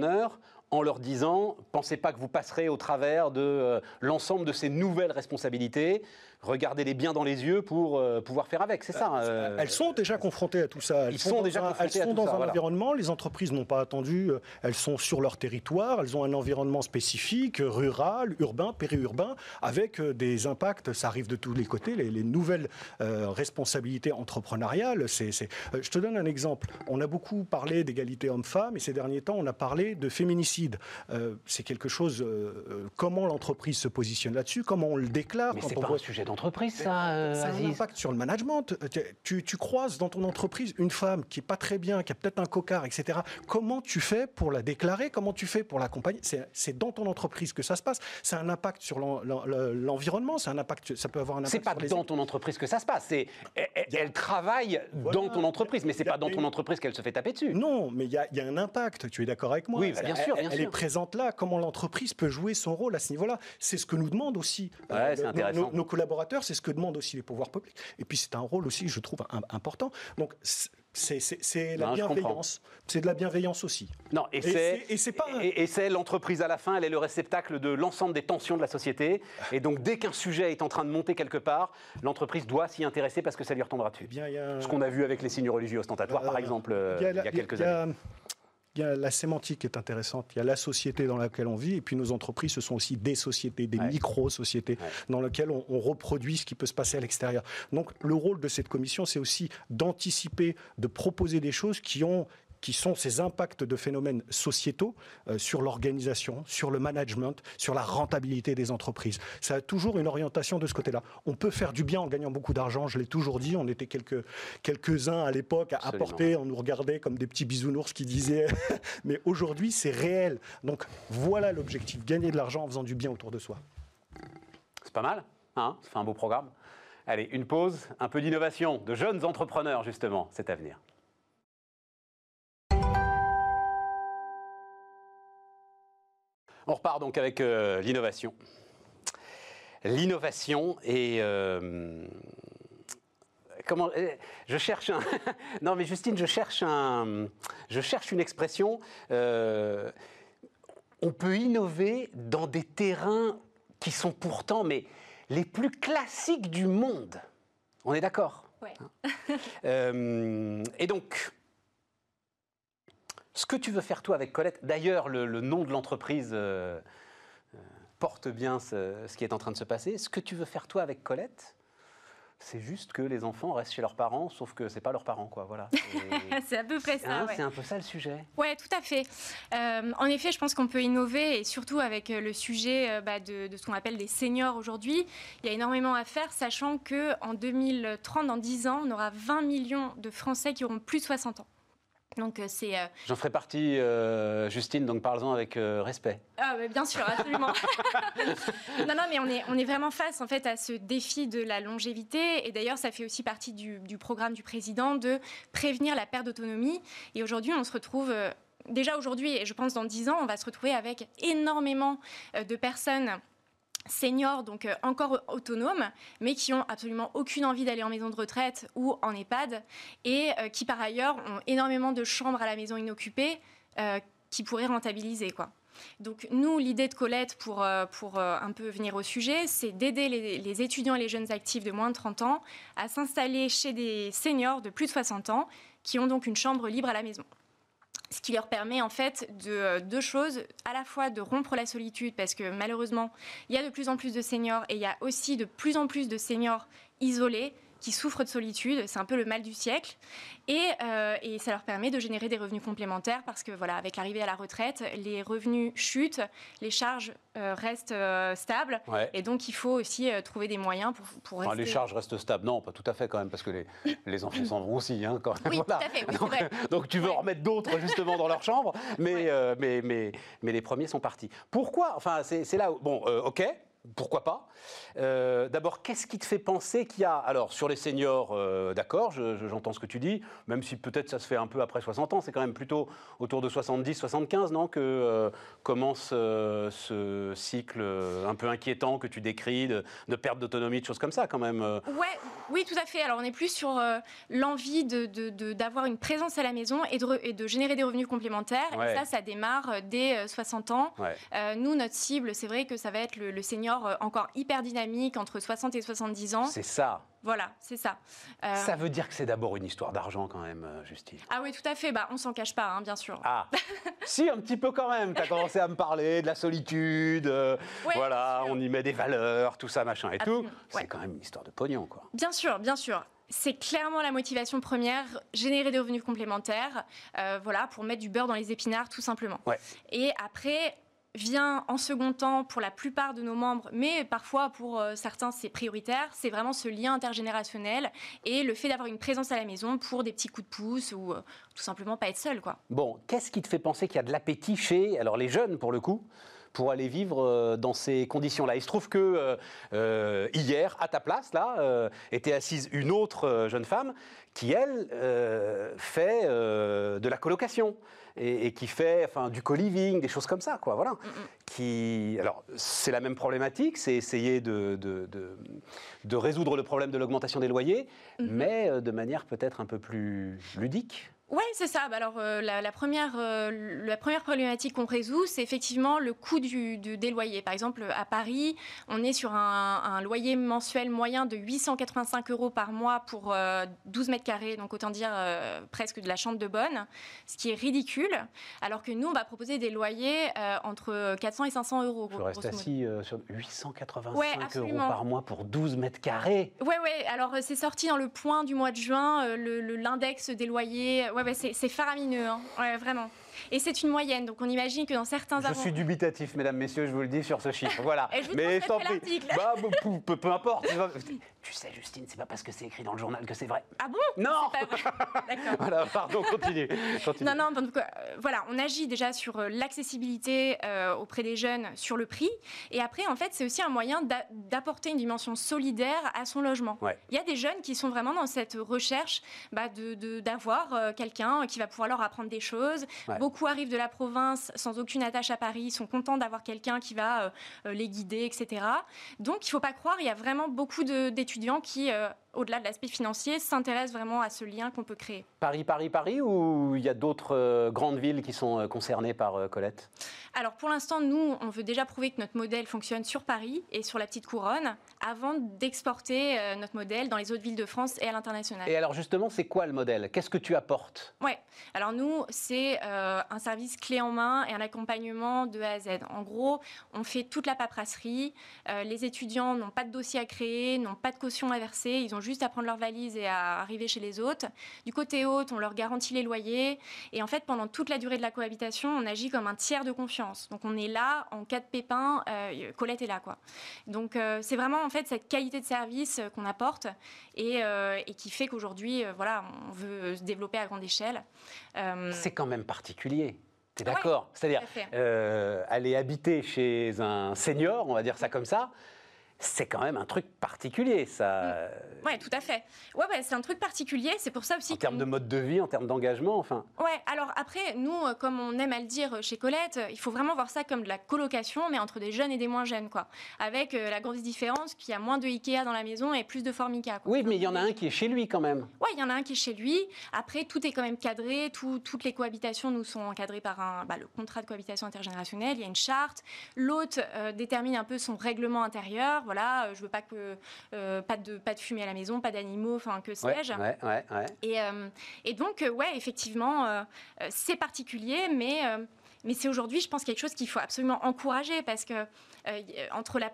en leur disant pensez pas que vous passerez au travers de euh, l'ensemble de ces nouvelles responsabilités regardez-les bien dans les yeux pour euh, pouvoir faire avec. C'est ça. Euh, elles sont déjà confrontées à tout ça. Elles sont déjà un, elles sont dans un environnement. Les entreprises n'ont pas attendu. Euh, elles sont sur leur territoire. Elles ont un environnement spécifique, rural, urbain, périurbain, avec des impacts. Ça arrive de tous les côtés. Les, nouvelles responsabilités entrepreneuriales. C'est, je te donne un exemple. On a beaucoup parlé d'égalité homme-femme et ces derniers temps, on a parlé de féminicide c'est quelque chose. Comment l'entreprise se positionne là-dessus Comment on le déclare Mais quand c'est on pas voit- un sujet d'entreprise, ça, euh, ça a un impact sur le management. Tu, tu croises dans ton entreprise une femme qui est pas très bien, qui a peut-être un cocard, etc. Comment tu fais pour la déclarer? Comment tu fais pour l'accompagner? C'est dans ton entreprise que ça se passe. C'est un impact sur l'en- l'en- l'environnement. C'est un impact. Ça peut avoir un impact. C'est pas sur les dans ton entreprise que ça se passe. C'est elle, travaille Voilà. dans ton entreprise, mais c'est pas dans ton entreprise qu'elle se fait taper dessus. Non, mais il y, a- il y a un impact. Tu es d'accord avec moi Oui, bah, bien sûr, bien Elle, sûr. est présente là. Comment l'entreprise peut jouer son rôle à ce niveau-là? C'est ce que nous demandent aussi euh, Ouais, nos- nos collaborateurs. C'est ce que demandent aussi les pouvoirs publics. Et puis c'est un rôle aussi, je trouve, im- important. Donc c'est- la Non, bienveillance. C'est de la bienveillance aussi. Non, et, Et c'est pas et, et l'entreprise à la fin, elle est le réceptacle de l'ensemble des tensions de la société. Et donc dès qu'un sujet est en train de monter quelque part, l'entreprise doit s'y intéresser parce que ça lui retombera dessus. Eh bien, a Ce qu'on a vu avec les signes religieux ostentatoires, par Euh, exemple, euh, il y a il la- y a quelques il y a- années. Il y a la sémantique qui est intéressante. Il y a la société dans laquelle on vit, et puis nos entreprises, ce sont aussi des sociétés, des Ouais. micro-sociétés, Ouais. dans lesquelles on, on reproduit ce qui peut se passer à l'extérieur. Donc, le rôle de cette commission, c'est aussi d'anticiper, de proposer des choses qui ont qui sont ces impacts de phénomènes sociétaux euh, sur l'organisation, sur le management, sur la rentabilité des entreprises. Ça a toujours une orientation de ce côté-là. On peut faire du bien en gagnant beaucoup d'argent, je l'ai toujours dit, on était quelques, quelques-uns à l'époque à Absolument. apporter, on nous regardait comme des petits bisounours qui disaient, mais aujourd'hui c'est réel. Donc voilà l'objectif, gagner de l'argent en faisant du bien autour de soi. C'est pas mal, hein? Ça fait un beau programme. Allez, une pause, un peu d'innovation, de jeunes entrepreneurs, justement, c'est à On repart donc avec euh, l'innovation. L'innovation et... euh, comment euh, je cherche un non mais Justine je cherche un je cherche une expression euh, on peut innover dans des terrains qui sont pourtant mais les plus classiques du monde. On est d'accord? Ouais. Euh, Et donc, ce que tu veux faire toi avec Colette, d'ailleurs le, le nom de l'entreprise euh, euh, porte bien ce, ce qui est en train de se passer. Ce que tu veux faire toi avec Colette, c'est juste que les enfants restent chez leurs parents, sauf que c'est pas leurs parents, quoi. Voilà. C'est à peu près ça. Hein, ouais. C'est un peu ça le sujet. Ouais, tout à fait. Euh, en effet, je pense qu'on peut innover et surtout avec le sujet bah, de, de ce qu'on appelle des seniors aujourd'hui. Il y a énormément à faire, sachant que en 2030, dans 10 ans, on aura 20 millions de Français qui auront plus de 60 ans. Donc euh, c'est euh, J'en ferai partie, euh, Justine, donc parlons avec euh, respect. Ah, mais bien sûr, absolument. non, non, mais on est, on est vraiment face en fait à ce défi de la longévité. Et d'ailleurs, ça fait aussi partie du, du programme du président de prévenir la perte d'autonomie. Et aujourd'hui, on se retrouve. Déjà aujourd'hui, et je pense dans 10 ans, on va se retrouver avec énormément de personnes seniors, donc euh, encore autonomes, mais qui ont absolument aucune envie d'aller en maison de retraite ou en EHPAD, et euh, qui par ailleurs ont énormément de chambres à la maison inoccupées euh, qui pourraient rentabiliser. Quoi. Donc nous, l'idée de Colette, pour, pour un peu venir au sujet, c'est d'aider les, les étudiants et les jeunes actifs de moins de 30 ans à s'installer chez des seniors de plus de 60 ans qui ont donc une chambre libre à la maison. Qui leur permet en fait de euh, deux choses, à la fois de rompre la solitude, parce que malheureusement, il y a de plus en plus de seniors et il y a aussi de plus en plus de seniors isolés qui souffrent de solitude, c'est un peu le mal du siècle, et, euh, et ça leur permet de générer des revenus complémentaires parce que voilà, avec l'arrivée à la retraite, les revenus chutent, les charges euh, restent euh, stables, Ouais. et donc il faut aussi trouver des moyens pour, pour Enfin, les charges restent stables. Non, pas tout à fait quand même, parce que les, les enfants s'en vont aussi. Hein, quand même. Oui, Voilà. tout à fait, oui, donc, vrai. donc tu veux en remettre d'autres justement dans leur chambre, mais, Ouais. mais, mais, mais les premiers sont partis. Pourquoi Enfin, c'est là où... Bon, ok. Pourquoi pas Euh, D'abord, qu'est-ce qui te fait penser qu'il y a Alors, sur les seniors, euh, d'accord, je- je- j'entends ce que tu dis, même si peut-être ça se fait un peu après 60 ans, c'est quand même plutôt autour de 70, 75, non Que euh, commence ce cycle un peu inquiétant que tu décris, de, de perte d'autonomie, de choses comme ça, quand même. Ouais, oui, tout à fait. Alors, on est plus sur l'envie de- de- de- d'avoir une présence à la maison et de, et de générer des revenus complémentaires. Ouais. Et ça, ça démarre dès euh, 60 ans. Ouais. Nous, notre cible, c'est vrai que ça va être le, le senior euh, encore hyper dynamique entre 60 et 70 ans. C'est ça. Voilà, c'est ça. Euh, Ça veut dire que c'est d'abord une histoire d'argent quand même, euh, Justine. Ah oui, tout à fait. Bah, on s'en cache pas, hein, bien sûr. Ah, si, un petit peu quand même. Tu as commencé à me parler de la solitude. euh, Ouais, voilà, on y met des valeurs, tout ça, machin et tout. C'est ouais. quand même une histoire de pognon, quoi. Bien sûr, bien sûr. c'est clairement la motivation première, générer des revenus complémentaires, euh, voilà, pour mettre du beurre dans les épinards, tout simplement. Ouais. Et après vient en second temps pour la plupart de nos membres, mais parfois pour euh, certains c'est prioritaire, c'est vraiment ce lien intergénérationnel et le fait d'avoir une présence à la maison pour des petits coups de pouce ou euh, tout simplement pas être seul, quoi. Bon, qu'est-ce qui te fait penser qu'il y a de l'appétit chez, alors les jeunes pour le coup, pour aller vivre euh, dans ces conditions-là. Il se trouve que euh, euh, hier, à ta place, là, euh, était assise une autre jeune femme qui, elle, euh, fait de la colocation et, et qui fait enfin, du co-living, des choses comme ça, quoi, voilà. Qui, alors, c'est la même problématique, c'est essayer de, de, de- de résoudre le problème de l'augmentation des loyers, mais euh, de manière peut-être un peu plus ludique. Ouais, c'est ça. Bah alors, euh, la, la première, euh, la première problématique qu'on résout, c'est effectivement le coût du, du- des loyers. Par exemple, à Paris, on est sur un, un loyer mensuel moyen de 885 euros par mois pour euh, 12 mètres carrés, donc autant dire euh, presque de la chambre de bonne, ce qui est ridicule. Alors que nous, on va proposer des loyers euh, entre 400 et 500 euros. Je reste assis euh, sur 885 Ouais, euros par mois pour 12 mètres carrés. Ouais, ouais. Alors, euh, c'est sorti dans le point du mois de juin, euh, le- le- l'index des loyers. Ouais, ouais, c'est faramineux, hein. Ouais, vraiment. Et c'est une moyenne, donc on imagine que dans certains Je suis dubitatif, mesdames, messieurs, je vous le dis sur ce chiffre. Voilà. Et je vous Mais prie. l'article. Bah, peu, importe. tu sais, Justine, c'est pas parce que c'est écrit dans le journal que c'est vrai. Ah bon? Non. D'accord. Voilà, pardon, continue. continue. Non, non, donc, euh, voilà, on agit déjà sur euh, l'accessibilité euh, auprès des jeunes, sur le prix. Et après, en fait, c'est aussi un moyen d'a- d'apporter une dimension solidaire à son logement. Ouais. Il y a des jeunes qui sont vraiment dans cette recherche bah, de- de- d'avoir euh, quelqu'un qui va pouvoir leur apprendre des choses. Ouais. Beaucoup arrivent de la province sans aucune attache à Paris, sont contents d'avoir quelqu'un qui va euh, euh, les guider, etc. Donc, il ne faut pas croire, il y a vraiment beaucoup d'étudiants qui, euh, au-delà de l'aspect financier, s'intéressent vraiment à ce lien qu'on peut créer. Paris, Paris, Paris, ou il y a d'autres euh, grandes villes qui sont euh, concernées par euh, Colette? Alors pour l'instant, nous, on veut déjà prouver que notre modèle fonctionne sur Paris et sur la petite couronne avant d'exporter notre modèle dans les autres villes de France et à l'international. Et alors justement, c'est quoi le modèle? Qu'est-ce que tu apportes? Ouais. Alors nous, c'est un service clé en main et un accompagnement de A à Z. En gros, on fait toute la paperasserie. Les étudiants n'ont pas de dossier à créer, n'ont pas de caution à verser. Ils ont juste à prendre leur valise et à arriver chez les hôtes. Du côté hôte, on leur garantit les loyers. Et en fait, pendant toute la durée de la cohabitation, on agit comme un tiers de confiance. Donc on est là en cas de pépin. euh, Colette est là, quoi. Donc euh, c'est vraiment en fait cette qualité de service euh, qu'on apporte et, euh, et qui fait qu'aujourd'hui, voilà, on veut se développer à grande échelle. C'est quand même particulier. T'es Ouais, d'accord? C'est-à-dire, aller habiter chez un senior, on va dire ça comme ça, c'est quand même un truc particulier, ça. Ouais, tout à fait. Ouais, ouais, c'est un truc particulier. C'est pour ça aussi. En termes de mode de vie, en termes d'engagement, enfin. Ouais, alors après, nous, euh, comme on aime à le dire chez Colette, euh, il faut vraiment voir ça comme de la colocation, mais entre des jeunes et des moins jeunes, quoi. Avec euh, la grosse différence qu'il y a moins de Ikea dans la maison et plus de Formica. quoi. Oui, mais il y en a un qui est chez lui quand même. Ouais, il y en a un qui est chez lui. Après, tout est quand même cadré. Tout- toutes les cohabitations nous sont encadrées par un, bah, le contrat de cohabitation intergénérationnelle. Il y a une charte. L'hôte euh, détermine un peu son règlement intérieur. Voilà, euh, je veux pas que euh, pas de pas de fumée à la maison, pas d'animaux, enfin que sais-je. ouais, ouais, ouais. Et, euh, et donc, ouais, effectivement, euh, c'est particulier, mais, mais c'est aujourd'hui, je pense, quelque chose qu'il faut absolument encourager parce que euh, entre la-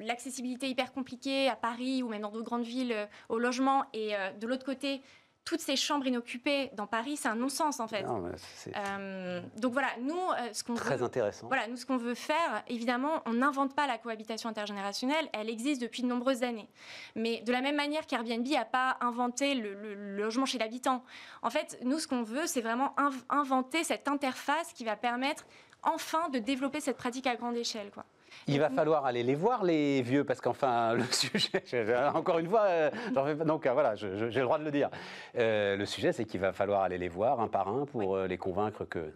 l'accessibilité hyper compliquée à Paris ou même dans d'autres grandes villes euh, au logement et euh, de l'autre côté, toutes ces chambres inoccupées dans Paris, c'est un non-sens en fait. Non, Euh, donc voilà, nous, euh, ce qu'on veut, intéressant. voilà, nous, ce qu'on veut faire, évidemment, on n'invente pas la cohabitation intergénérationnelle, elle existe depuis de nombreuses années. Mais de la même manière qu'Airbnb n'a pas inventé le, le- le logement chez l'habitant, en fait, nous, ce qu'on veut, c'est vraiment inv- inventer cette interface qui va permettre enfin de développer cette pratique à grande échelle. Quoi. Il va falloir aller les voir, les vieux, parce qu'enfin, le sujet, je- encore une fois, euh, j'en fais pas- donc euh, voilà, j'ai le droit de le dire. Euh, le sujet, c'est qu'il va falloir aller les voir un par un pour les convaincre que.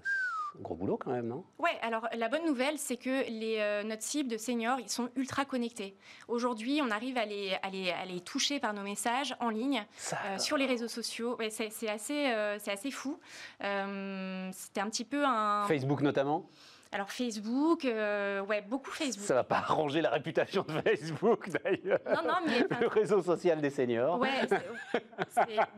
Gros boulot quand même, non? Ouais, alors la bonne nouvelle, c'est que les, euh, notre cible de seniors, ils sont ultra connectés. Aujourd'hui, on arrive à les, à, les, à les toucher par nos messages en ligne. Euh, sur les réseaux sociaux. Ouais, c'est assez, euh, assez fou. C'était un petit peu un. Facebook notamment? Alors Facebook, euh, ouais, beaucoup Facebook. Ça va pas arranger la réputation de Facebook d'ailleurs. Non, non, mais enfin, Le réseau social des seniors. Ouais,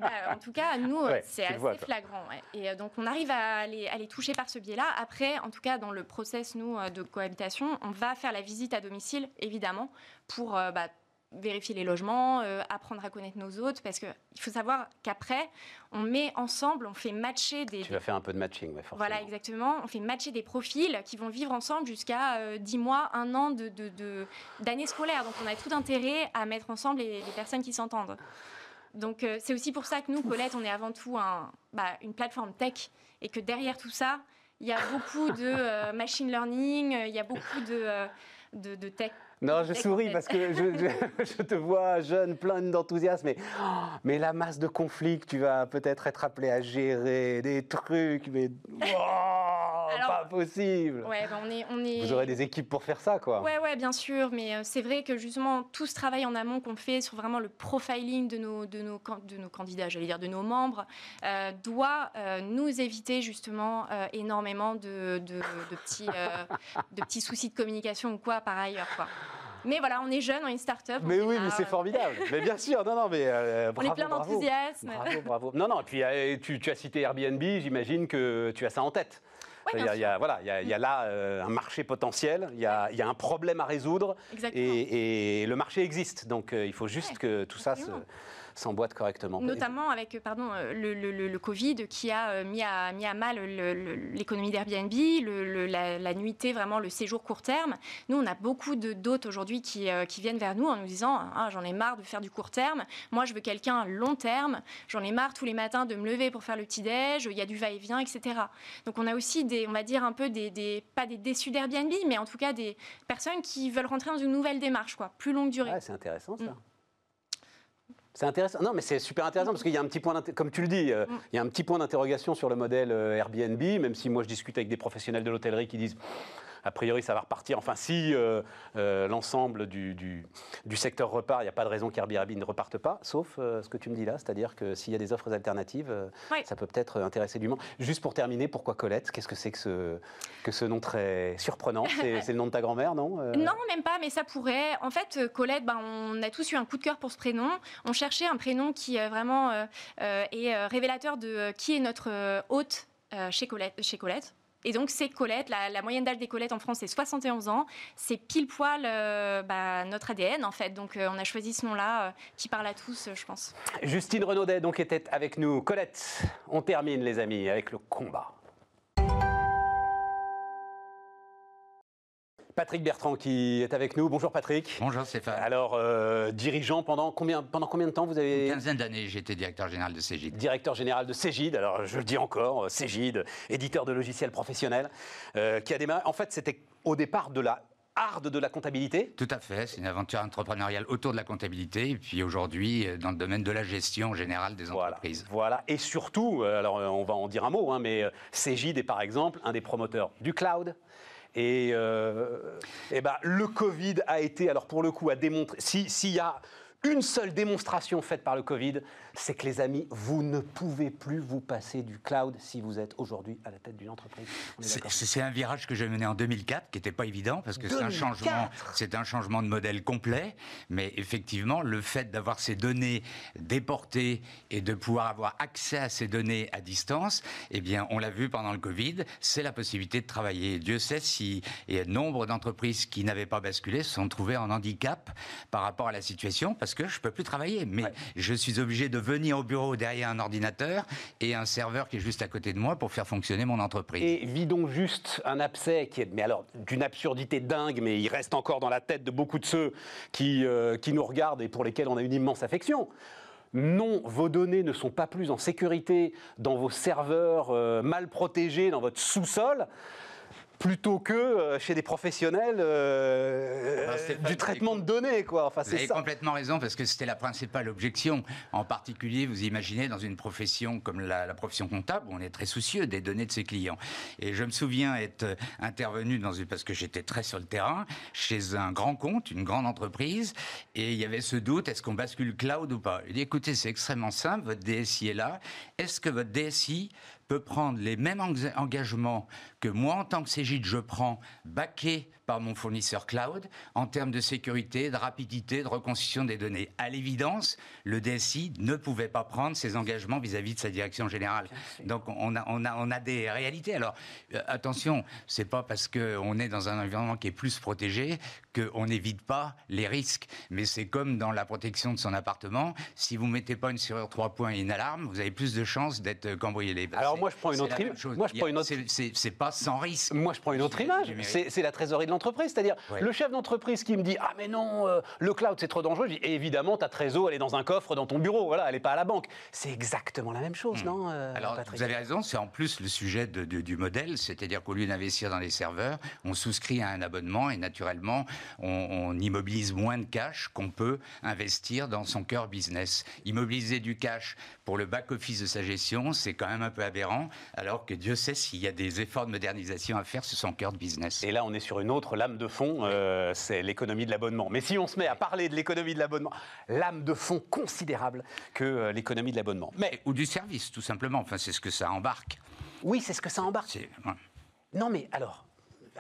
bah, en tout cas, nous, Ouais, c'est assez vois, flagrant. ouais. Et euh, donc, on arrive à les, à les toucher par ce biais-là. Après, en tout cas, dans le process, nous, euh, de cohabitation, on va faire la visite à domicile, évidemment, pour bah, vérifier les logements, euh, apprendre à connaître nos hôtes, parce qu'il faut savoir qu'après, on met ensemble, on fait matcher des... Tu vas faire un peu de matching, mais forcément. Voilà, exactement. On fait matcher des profils qui vont vivre ensemble jusqu'à 10 mois, un an d'année de, de, scolaire. Donc on a tout intérêt à mettre ensemble les, les personnes qui s'entendent. Donc c'est aussi pour ça que nous, Colette, on est avant tout un, bah, une plateforme tech et que derrière tout ça, il y a beaucoup de machine learning, il y a beaucoup de, de, de tech non, je souris parce que je, te vois jeune, plein d'enthousiasme, mais, mais la masse de conflits que tu vas peut-être être appelé à gérer, des trucs, mais pas possible. Ouais, on est, on est... Vous aurez des équipes pour faire ça, quoi. Ouais, ouais, bien sûr, mais euh, c'est vrai que justement tout ce travail en amont qu'on fait sur vraiment le profiling de nos, de nos, de nos candidats, j'allais dire de nos membres, euh, doit euh, nous éviter justement énormément de, de, de petits, de petits soucis de communication ou quoi par ailleurs, quoi. Mais voilà, on est jeune, on est une start-up. Mais oui, mais c'est formidable. mais bien sûr, non, non, mais euh, On est plein d'enthousiasme. Bravo, bravo. Non, non, et puis euh, tu, as cité Airbnb, j'imagine que tu as ça en tête. il, y a, voilà, il y, a, là euh, un marché potentiel, il y a, un problème à résoudre et, le marché existe. Donc il faut juste que tout ça se, s'emboîte correctement. Notamment avec euh, pardon, euh, le, le, Covid qui a euh, mis à, mis à mal l'économie d'Airbnb, la, la, nuitée, vraiment le séjour court terme. Nous, on a beaucoup d'hôtes aujourd'hui qui, qui, viennent vers nous en nous disant ah, j'en ai marre de faire du court terme, moi je veux quelqu'un long terme, j'en ai marre tous les matins de me lever pour faire le petit-déj, il y a du va-et-vient, etc. Donc on a aussi des, on va dire un peu des, des pas des déçus d'Airbnb, mais en tout cas des personnes qui veulent rentrer dans une nouvelle démarche, quoi, plus longue durée. c'est intéressant ça. Mm. C'est intéressant. Non, mais c'est super intéressant parce qu'il y a un petit point, comme tu le dis, euh, il y a un petit point d'interrogation sur le modèle euh, Airbnb, même si moi je discute avec des professionnels de l'hôtellerie qui disent a priori, ça va repartir. Enfin, si euh, euh, l'ensemble du, du, secteur repart, il n'y a pas de raison qu'Airbnb ne reparte pas, sauf euh, ce que tu me dis là, c'est-à-dire que s'il y a des offres alternatives, ça peut peut-être intéresser du monde. Juste pour terminer, pourquoi Colette? Qu'est-ce que c'est que ce, que ce nom très surprenant? C'est le nom de ta grand-mère, non Non, même pas, mais ça pourrait. En fait, Colette, ben, on a tous eu un coup de cœur pour ce prénom. On cherchait un prénom qui vraiment est révélateur de qui est notre hôte chez Colette. Chez Colette. Et donc, c'est Colette. La, moyenne d'âge des Colettes en France, c'est 71 ans. C'est pile poil euh, bah, notre ADN, en fait. Donc, euh, on a choisi ce nom-là, euh, qui parle à tous, je pense. Justine Renaudet, donc, était avec nous. Colette, on termine, les amis, avec le combat. Patrick Bertrand qui est avec nous. Bonjour Patrick. Bonjour Stéphane. Alors, euh, dirigeant pendant combien, pendant combien de temps vous avez Une quinzaine d'années, j'étais directeur général de Cégide. Directeur général de Cégide, alors je le dis encore, euh, Cégide, éditeur de logiciels professionnels, euh, qui a démarré. En fait, c'était au départ de la hard de la comptabilité Tout à fait, c'est une aventure entrepreneuriale autour de la comptabilité, et puis aujourd'hui dans le domaine de la gestion générale des entreprises. Voilà, et surtout, alors on va en dire un mot, hein, mais Cégide est par exemple un des promoteurs du cloud, et, euh, eh ben, le Covid a été, alors pour le coup, à démontrer, s'il y a une seule démonstration faite par le Covid, c'est que les amis, vous ne pouvez plus vous passer du cloud si vous êtes aujourd'hui à la tête d'une entreprise. C'est un virage que j'ai mené en 2004, qui n'était pas évident parce que c'est un changement, c'est un changement de modèle complet. Mais effectivement, le fait d'avoir ces données déportées et de pouvoir avoir accès à ces données à distance, eh bien, on l'a vu pendant le Covid, c'est la possibilité de travailler. Dieu sait si et nombre d'entreprises qui n'avaient pas basculé se sont trouvées en handicap par rapport à la situation parce que je peux plus travailler. Mais je suis obligé de venir au bureau derrière un ordinateur et un serveur qui est juste à côté de moi pour faire fonctionner mon entreprise. Et vidons juste un abcès qui est, mais alors, d'une absurdité dingue, mais il reste encore dans la tête de beaucoup de ceux qui, euh, qui nous regardent et pour lesquels on a une immense affection. Non, vos données ne sont pas plus en sécurité dans vos serveurs euh, mal protégés dans votre sous-sol plutôt que euh, chez des professionnels euh, du traitement de données. Quoi. Enfin, vous avez complètement raison, parce que c'était la principale objection. En particulier, vous imaginez, dans une profession comme la, profession comptable, on est très soucieux des données de ses clients. Et je me souviens être intervenu, dans une, parce que j'étais très sur le terrain, chez un grand compte, une grande entreprise, et il y avait ce doute, est-ce qu'on bascule cloud ou pas? Il dit, écoutez, c'est extrêmement simple, votre DSI est là. Est-ce que votre DSI peut prendre les mêmes engagements que moi, en tant que Cégide, je prends, baqué par mon fournisseur cloud, en termes de sécurité, de rapidité, de reconstitution des données. À l'évidence, le DSI ne pouvait pas prendre ses engagements vis-à-vis de sa direction générale. Donc on a, on a, on a des réalités. Alors euh, attention, c'est pas parce qu'on est dans un environnement qui est plus protégé qu'on n'évite pas les risques. Mais c'est comme dans la protection de son appartement. Si vous mettez pas une serrure 3 points et une alarme, vous avez plus de chances d'être cambriolé. Alors moi je prends une autre image. Moi je prends une autre. C'est pas sans risque. Moi je prends une autre image. C'est la trésorerie de c'est-à-dire le chef d'entreprise qui me dit ah mais non euh, le cloud c'est trop dangereux. et évidemment ta trésor elle est dans un coffre dans ton bureau, voilà, elle n'est pas à la banque. C'est exactement la même chose, hmm. non euh, Alors vous avez raison, c'est en plus le sujet du modèle, c'est-à-dire qu'au lieu d'investir dans les serveurs, on souscrit à un abonnement et naturellement on, immobilise moins de cash qu'on peut investir dans son cœur business. Immobiliser du cash pour le back-office de sa gestion, c'est quand même un peu aberrant, alors que Dieu sait s'il y a des efforts de modernisation à faire sur son cœur de business. Et là, on est sur une autre lame de fond, euh, c'est l'économie de l'abonnement. Mais si on se met à parler de l'économie de l'abonnement, lame de fond considérable que euh, l'économie de l'abonnement. Mais ou du service, tout simplement. Enfin, c'est ce que ça embarque. Oui, c'est ce que ça embarque. Non, mais alors,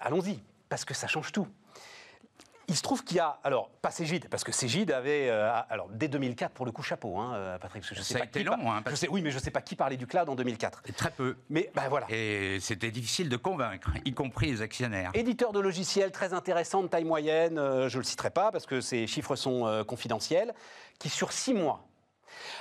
allons-y, parce que ça change tout. Il se trouve qu'il y a, alors, pas Cégide, parce que Cégide avait, euh, alors, dès 2004, pour le coup, chapeau, hein, euh, Patrick. je sais Ça a été long, hein, je sais, Oui, mais je ne sais pas qui parlait du cloud en 2004. très peu. Mais, ben voilà. Et c'était difficile de convaincre, y compris les actionnaires. Éditeur de logiciels très intéressant, de taille moyenne, euh, je ne le citerai pas, parce que ces chiffres sont confidentiels, qui, sur six mois,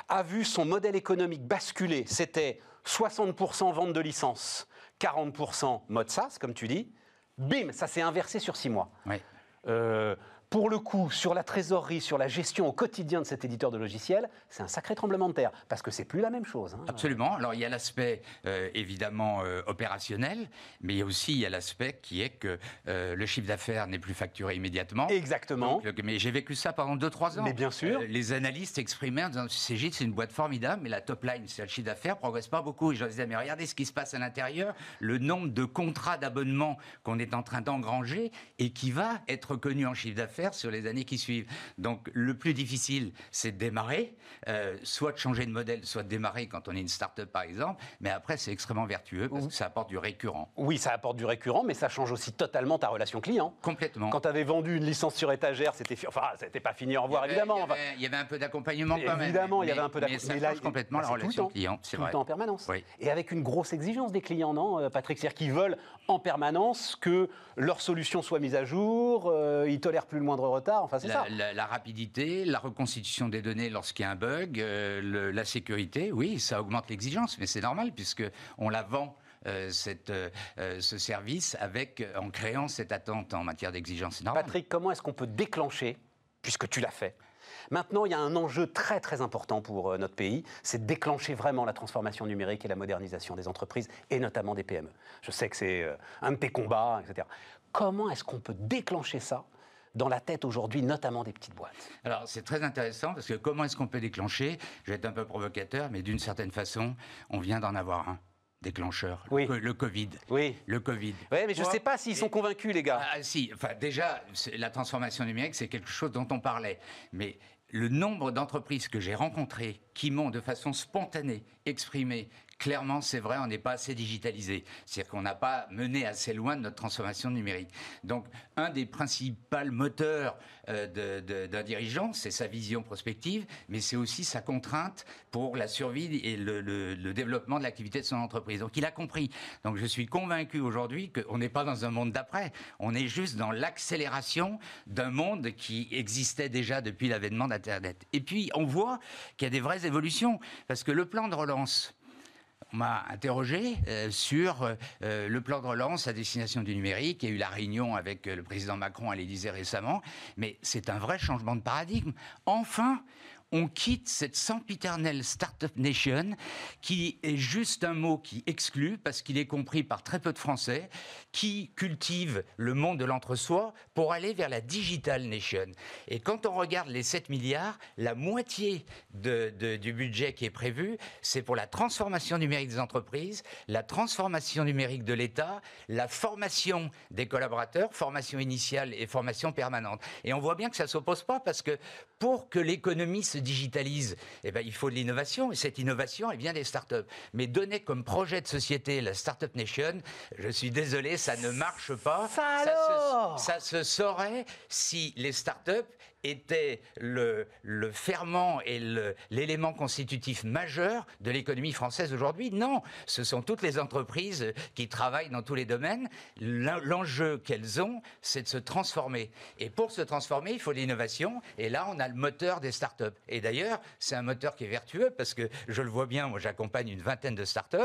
a vu son modèle économique basculer. C'était 60% vente de licences, 40% mode SaaS, comme tu dis. Bim, ça s'est inversé sur six mois. Oui. Euh, pour le coup, sur la trésorerie, sur la gestion au quotidien de cet éditeur de logiciels, c'est un sacré tremblement de terre, parce que c'est plus la même chose. Hein. Absolument. Alors il y a l'aspect euh, évidemment euh, opérationnel, mais il y a aussi il y a l'aspect qui est que euh, le chiffre d'affaires n'est plus facturé immédiatement. Exactement. mais j'ai vécu ça pendant 2-3 ans. Mais bien sûr. les analystes exprimaient en disant c'est une boîte formidable, mais la top line, c'est le chiffre d'affaires, progresse pas beaucoup. Et je leur disais mais regardez ce qui se passe à l'intérieur, le nombre de contrats d'abonnement qu'on est en train d'engranger et qui va être connu en chiffre d'affaires sur les années qui suivent. Donc le plus difficile, c'est de démarrer, euh, soit de changer de modèle, soit de démarrer quand on est une start-up par exemple, mais après c'est extrêmement vertueux parce que ça apporte du récurrent. Oui, ça apporte du récurrent, mais ça change aussi totalement ta relation client. Complètement. Quand tu avais vendu une licence sur étagère, c'était enfin, c'était pas fini, au revoir évidemment. Il y, avait, un peu d'accompagnement quand même. Évidemment, il y avait un peu d'accompagnement. Mais ça change complètement la relation client, c'est vrai. Tout le temps en permanence. Et avec une grosse exigence des clients, non, euh, Patrick? C'est-à-dire qu'ils veulent en permanence que leur solution soit mise à jour, euh, ils tolèrent plus le moindre retard, enfin c'est ça la, rapidité, la reconstitution des données lorsqu'il y a un bug, euh, la sécurité, oui, ça augmente l'exigence, mais c'est normal puisque on la vend. Euh, cette, euh, ce service avec en créant cette attente en matière d'exigence. Patrick, comment est-ce qu'on peut déclencher, puisque tu l'as fait, Maintenant, il y a un enjeu très très important pour notre pays, c'est de déclencher vraiment la transformation numérique et la modernisation des entreprises, et notamment des PME. Je sais que c'est un de tes combats, etc. Comment est-ce qu'on peut déclencher ça dans la tête aujourd'hui, notamment des petites boîtes Alors c'est très intéressant parce que comment est-ce qu'on peut déclencher? Je vais être un peu provocateur, mais d'une certaine façon, on vient d'en avoir un déclencheur. Oui. Le, Covid. Oui. Le Covid. Oui, mais je ne sais pas s'ils sont convaincus, les gars. Ah, si. Enfin, déjà, la transformation numérique, c'est quelque chose dont on parlait. Mais le nombre d'entreprises que j'ai rencontrées qui m'ont de façon spontanée exprimé clairement, c'est vrai, on n'est pas assez digitalisé. C'est-à-dire qu'on n'a pas mené assez loin de notre transformation numérique. Donc, un des principaux moteurs euh, d'un dirigeant, c'est sa vision prospective, mais c'est aussi sa contrainte pour la survie et le, développement de l'activité de son entreprise. Donc, il a compris. Donc, je suis convaincu aujourd'hui qu'on n'est pas dans un monde d'après. On est juste dans l'accélération d'un monde qui existait déjà depuis l'avènement d'Internet. Et puis, on voit qu'il y a des vraies évolutions, parce que le plan de relance, on m'a interrogé euh, sur euh, le plan de relance à destination du numérique. Il y a eu la réunion avec euh, le président Macron à l'Élysée récemment, mais c'est un vrai changement de paradigme. Enfin, on quitte cette sempiternelle Startup Nation qui est juste un mot qui exclut parce qu'il est compris par très peu de Français qui cultivent le monde de l'entre-soi pour aller vers la Digital Nation. Et quand on regarde les 7 milliards, la moitié du budget qui est prévu, c'est pour la transformation numérique des entreprises, la transformation numérique de l'État, la formation des collaborateurs, formation initiale et formation permanente. Et on voit bien que ça ne s'oppose pas parce que pour que l'économie se se digitalise, eh ben, il faut de l'innovation, et cette innovation, elle vient des startups. Mais donner comme projet de société la Startup Nation, je suis désolé, ça ne marche pas. Ça se- alors ça se saurait si les startups étaient le, ferment et l'élément constitutif majeur de l'économie française aujourd'hui. Non, ce sont toutes les entreprises qui travaillent dans tous les domaines. L'en- L'enjeu qu'elles ont, c'est de se transformer. Et pour se transformer, il faut l'innovation. Et là, on a le moteur des startups. Et d'ailleurs, c'est un moteur qui est vertueux parce que je le vois bien, moi j'accompagne une vingtaine de startups.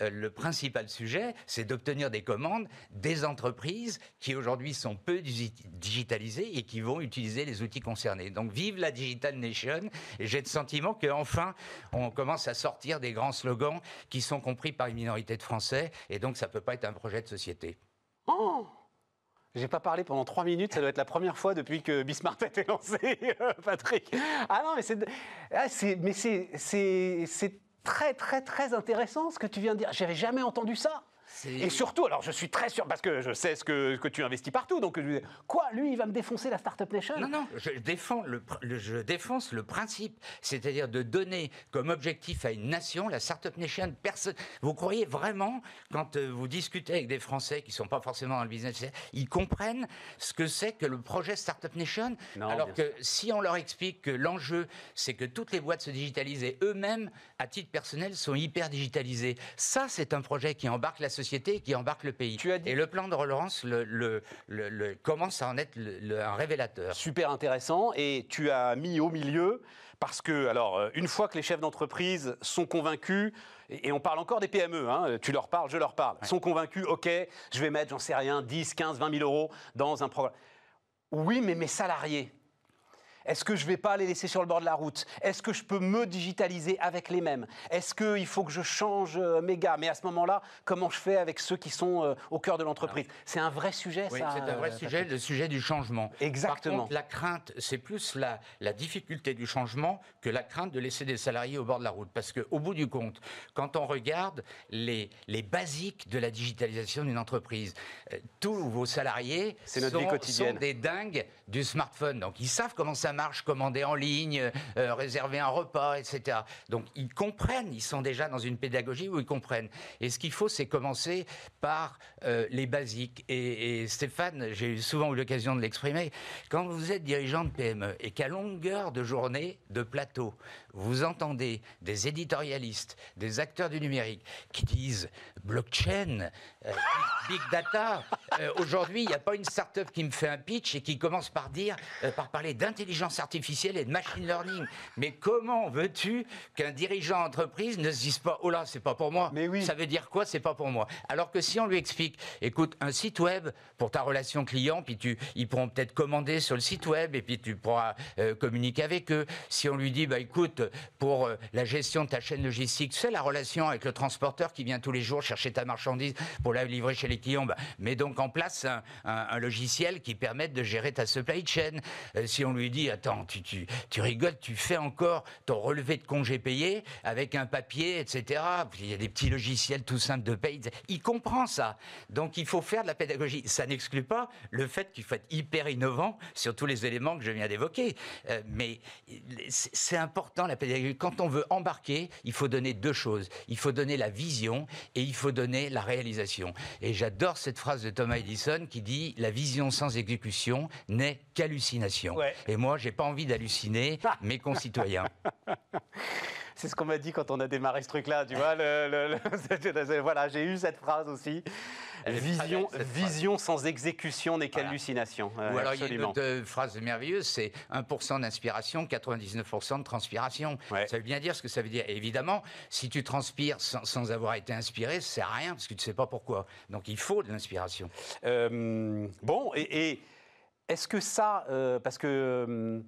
Euh, le principal sujet, c'est d'obtenir des commandes des entreprises qui aujourd'hui sont peu digi- digitalisées et qui vont utiliser les outils concernés. Donc vive la Digital Nation. Et j'ai le sentiment qu'enfin, on commence à sortir des grands slogans qui sont compris par une minorité de Français. Et donc ça ne peut pas être un projet de société. Oh j'ai pas parlé pendant trois minutes, ça doit être la première fois depuis que Bismart a été lancé, euh, Patrick. Ah non, mais c'est, ah, c'est- mais c'est, c'est, c'est très très très intéressant ce que tu viens de dire. J'avais jamais entendu ça. Et surtout, alors je suis très sûr, parce que je sais ce que, que tu investis partout, donc je- quoi, lui, il va me défoncer la Startup Nation Non, non, je défends le, je défonce le principe, c'est-à-dire de donner comme objectif à une nation la Startup Nation. Personne, vous croyez vraiment, quand euh, vous discutez avec des Français qui ne sont pas forcément dans le business, ils comprennent ce que c'est que le projet Startup Nation Non, Alors que si on leur explique que l'enjeu, c'est que toutes les boîtes se digitalisent et eux-mêmes, à titre personnel, sont hyper digitalisés, ça, c'est un projet qui embarque la société qui embarque le pays. Tu as dit- Et le plan de relance le, le- le- le- commence à en être un révélateur. super intéressant et tu as mis au milieu parce que alors euh, une fois que les chefs d'entreprise sont convaincus et on parle encore des PME, hein, tu leur parles, je leur parle, sont convaincus, ok, je vais mettre, j'en sais rien, 10, 15, 20 000 euros dans un programme. Oui, mais mes salariés, est-ce que je ne vais pas les laisser sur le bord de la route? Est-ce que je peux me digitaliser avec les mêmes? Est-ce qu'il faut que je change euh, mes gars? Mais à ce moment-là, comment je fais avec ceux qui sont euh, au cœur de l'entreprise? C'est un vrai sujet, Oui, ça. c'est un vrai euh, sujet, le sujet du changement. Exactement. Par contre, la crainte, c'est plus la, la difficulté du changement que la crainte de laisser des salariés au bord de la route. Parce qu'au bout du compte, quand on regarde les, les basiques de la digitalisation d'une entreprise, tous vos salariés notre sont, sont des dingues du smartphone. Donc ils savent comment ça marche, commander en ligne, euh, réserver un repas, etc. Donc ils comprennent, ils sont déjà dans une pédagogie où ils comprennent. Et ce qu'il faut, c'est commencer par euh, les basiques. Et, Stéphane, j'ai souvent eu l'occasion de l'exprimer, quand vous êtes dirigeant de PME et qu'à longueur de journée, de plateau, vous entendez des éditorialistes, des acteurs du numérique qui disent blockchain, euh, big, data. Aujourd'hui, il n'y a pas une start-up qui me fait un pitch et qui commence par dire, par parler d'intelligence artificielle et de machine learning. Mais comment veux-tu qu'un dirigeant d'entreprise ne se dise pas, oh là, c'est pas pour moi. Mais oui. Ça veut dire quoi C'est pas pour moi? Alors que si on lui explique, écoute, un site web pour ta relation client, puis tu, ils pourront peut-être commander sur le site web et puis tu pourras euh, communiquer avec eux. Si on lui dit, bah écoute, pour euh, la gestion de ta chaîne logistique, c'est la relation avec le transporteur qui vient tous les jours chercher ta marchandise pour la livrer chez les clients, bah, mets donc en place un, un- un logiciel qui permette de gérer ta supply chain. Euh, si on lui dit, attends, tu, tu, tu rigoles, tu fais encore ton relevé de congé payé avec un papier, etc. Il y a des petits logiciels tout simples de paye. Il comprend ça. Donc il faut faire de la pédagogie. Ça n'exclut pas le fait qu'il faut être hyper innovant sur tous les éléments que je viens d'évoquer. Euh, mais c'est c'est important la pédagogie. Quand on veut embarquer, il faut donner deux choses. Il faut donner la vision et il faut donner la réalisation. Et j'adore cette phrase de Thomas Edison qui dit la vision sans exécution n'est qu'hallucination. Ouais. Et moi, j'ai pas envie d'halluciner mes concitoyens. C'est ce qu'on m'a dit quand on a démarré ce truc-là, tu vois. le- le- le- voilà, j'ai eu cette phrase aussi. Vision, vision sans exécution n'est Voilà. qu'hallucination. Euh, Ou alors il y a une euh, phrase merveilleuse, c'est 1% d'inspiration, 99% de transpiration. Ouais. Ça veut bien dire ce que ça veut dire. Et évidemment, si tu transpires sans, sans avoir été inspiré, ça sert à rien parce que tu ne sais pas pourquoi. Donc il faut de l'inspiration. Euh, bon, et, et est-ce que ça, euh, parce que euh,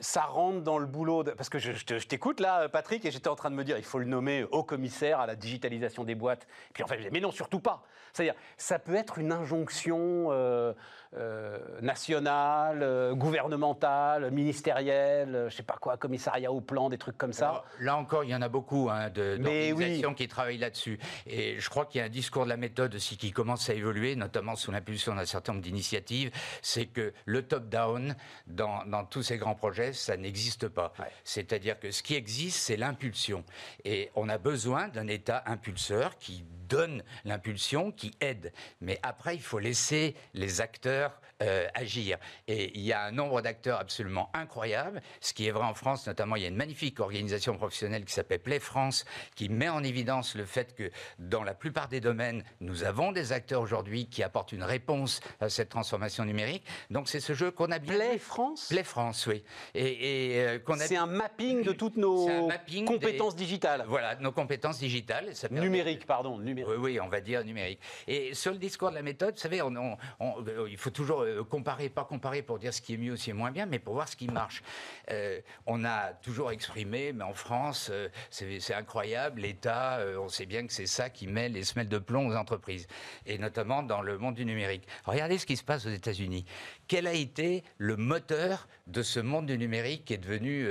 ça rentre dans le boulot, de- parce que je, je te- je t'écoute là, Patrick, et j'étais en train de me dire, il faut le nommer haut commissaire à la digitalisation des boîtes. Puis en fait, mais non, surtout pas. C'est-à-dire, ça peut être une injonction euh, euh, nationale, euh, gouvernementale, ministérielle, euh, je sais pas quoi, commissariat au plan, des trucs comme ça. Alors, là encore, il y en a beaucoup hein, d'organisations qui travaillent là-dessus. Et je crois qu'il y a un discours de la méthode aussi qui commence à évoluer, notamment sous l'impulsion d'un certain nombre d'initiatives. C'est que le top-down, dans, dans tous ces grands projets, projet, ça n'existe pas. C'est-à-dire que ce qui existe, c'est l'impulsion. Et on a besoin d'un État impulseur qui donne l'impulsion, qui aide. Mais après, il faut laisser les acteurs euh, agir. Et il y a un nombre d'acteurs absolument incroyable. Ce qui est vrai en France, notamment, il y a une magnifique organisation professionnelle qui s'appelle Play France, qui met en évidence le fait que dans la plupart des domaines, nous avons des acteurs aujourd'hui qui apportent une réponse à cette transformation numérique. Donc c'est ce jeu qu'on a. Play France Play France, oui. Et, euh, c'est un mapping de toutes nos compétences digitales. Voilà, nos compétences digitales. Ça numérique, pardon, numérique. Oui, oui, on va dire numérique. Et sur le discours de la méthode, vous savez, on, euh, il faut toujours euh, comparer, pas comparer pour dire ce qui est mieux ce qui est moins bien, mais pour voir ce qui marche. Euh, on a toujours exprimé, mais en France, euh, c'est incroyable, l'État, on sait bien que c'est ça qui met les semelles de plomb aux entreprises, et notamment dans le monde du numérique. Regardez ce qui se passe aux États-Unis. Quel a été le moteur de ce monde du numérique qui est devenu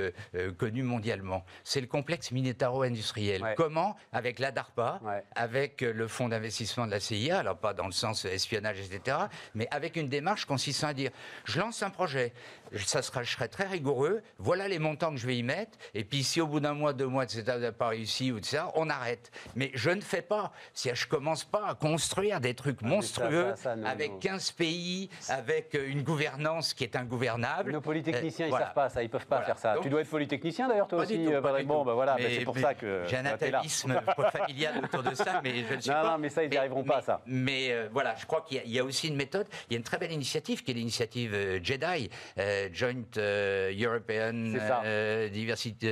connu mondialement? C'est le complexe minetaro-industriel. Comment? Avec la DARPA, avec le fonds d'investissement de la CIA, alors pas dans le sens espionnage, etc., mais avec une démarche consistant à dire je lance un projet, ça sera, je serai très rigoureux, voilà les montants que je vais y mettre, et puis si au bout d'un mois, deux mois, etc., n'a pas réussi, ou ça, on arrête. Mais je ne fais pas, si je commence pas à construire des trucs ah, monstrueux avec 15 pays, avec euh, une gouvernance qui est ingouvernable. Nos polytechniciens, ils ne savent pas ça, ils peuvent pas faire ça. tu dois être polytechnicien d'ailleurs, toi aussi, euh, Bon, bah voilà, bah, c'est pour ça que. J'ai un atavisme familial autour de ça, mais je ne suis non, pas. Non, mais ça, ils n'y arriveront pas, ça. Mais euh, voilà, je crois qu'il y, a aussi une méthode. Il y a une très belle initiative qui est l'initiative JEDI, Joint euh, European euh, Diversity,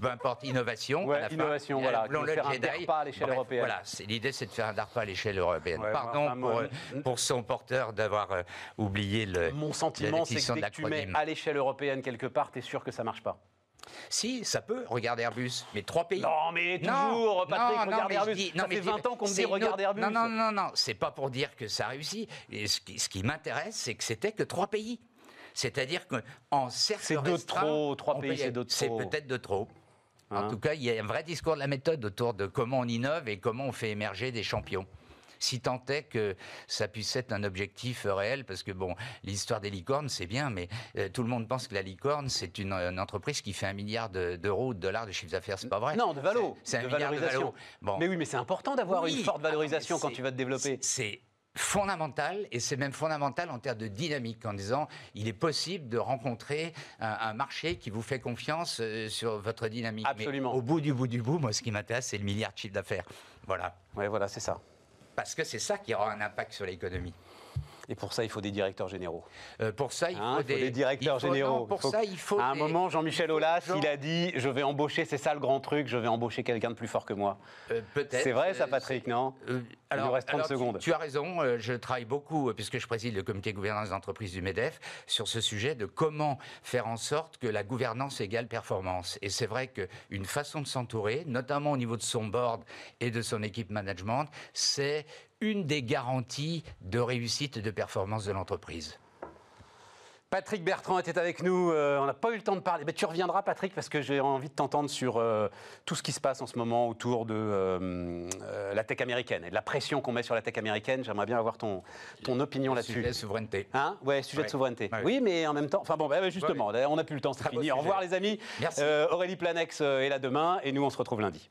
peu importe, innovation. innovation, voilà. le faire un DARPA à l'échelle européenne. Voilà, l'idée c'est de faire un DARPA à l'échelle européenne. Pardon pour, pour, son porteur d'avoir euh, oublié le. Mon sentiment, c'est que dès que tu mets à l'échelle européenne quelque part, tu es sûr que ça marche pas. Si, ça peut. Regarde Airbus. Mais trois pays. Non, mais toujours, Patrick, non, regarde Airbus. ça fait 20 ans qu'on me dit regarde Airbus. Non, non, non, non. C'est pas pour dire que ça réussit. Et ce qui, ce qui m'intéresse, c'est que c'était que trois pays. C'est-à-dire qu'en cercle C'est de trop, trois pays, c'est de trop. C'est peut-être de trop. En hein tout cas, il y a un vrai discours de la méthode autour de comment on innove et comment on fait émerger des champions si tant est que ça puisse être un objectif réel, parce que bon, l'histoire des licornes, c'est bien, mais euh, tout le monde pense que la licorne, c'est une, entreprise qui fait un milliard d'euros ou de dollars de chiffre d'affaires, c'est pas vrai. Non, de valo. C'est un milliard de valo. Bon. Mais oui, mais c'est important d'avoir une forte valorisation quand tu vas te développer. C'est fondamental, et c'est même fondamental en termes de dynamique, en disant il est possible de rencontrer un, marché qui vous fait confiance euh, sur votre dynamique. Absolument. Mais au bout du bout du bout, moi, ce qui m'intéresse, c'est le milliard de chiffre d'affaires. Voilà. Oui, voilà, c'est ça. Parce que c'est ça qui aura un impact sur l'économie. Et pour ça, il faut des directeurs généraux. Euh, pour ça, il hein, faut, des... directeurs généraux. pour ça, il faut. À un moment, Jean-Michel Aulas, il a dit Je vais embaucher, c'est ça le grand truc, je vais embaucher quelqu'un de plus fort que moi. Euh, peut-être. C'est vrai, ça, Patrick, non alors, il nous reste 30 secondes. Tu, as raison, je travaille beaucoup, puisque je préside le comité gouvernance d'entreprise du MEDEF, sur ce sujet de comment faire en sorte que la gouvernance égale performance. Et c'est vrai qu'une façon de s'entourer, notamment au niveau de son board et de son équipe management, c'est une des garanties de réussite et de performance de l'entreprise. Patrick Bertrand était avec nous. Euh, on n'a pas eu le temps de parler. Mais tu reviendras, Patrick, parce que j'ai envie de t'entendre sur euh, tout ce qui se passe en ce moment autour de euh, la tech américaine et de la pression qu'on met sur la tech américaine. J'aimerais bien avoir ton, ton opinion là-dessus. Sujet de souveraineté. Hein? Ouais, sujet de souveraineté. Oui, mais en même temps. Enfin bon, bah, justement, on n'a plus le temps, c'est fini. Au revoir, les amis. Merci. Aurélie Planex est là demain et nous, on se retrouve lundi.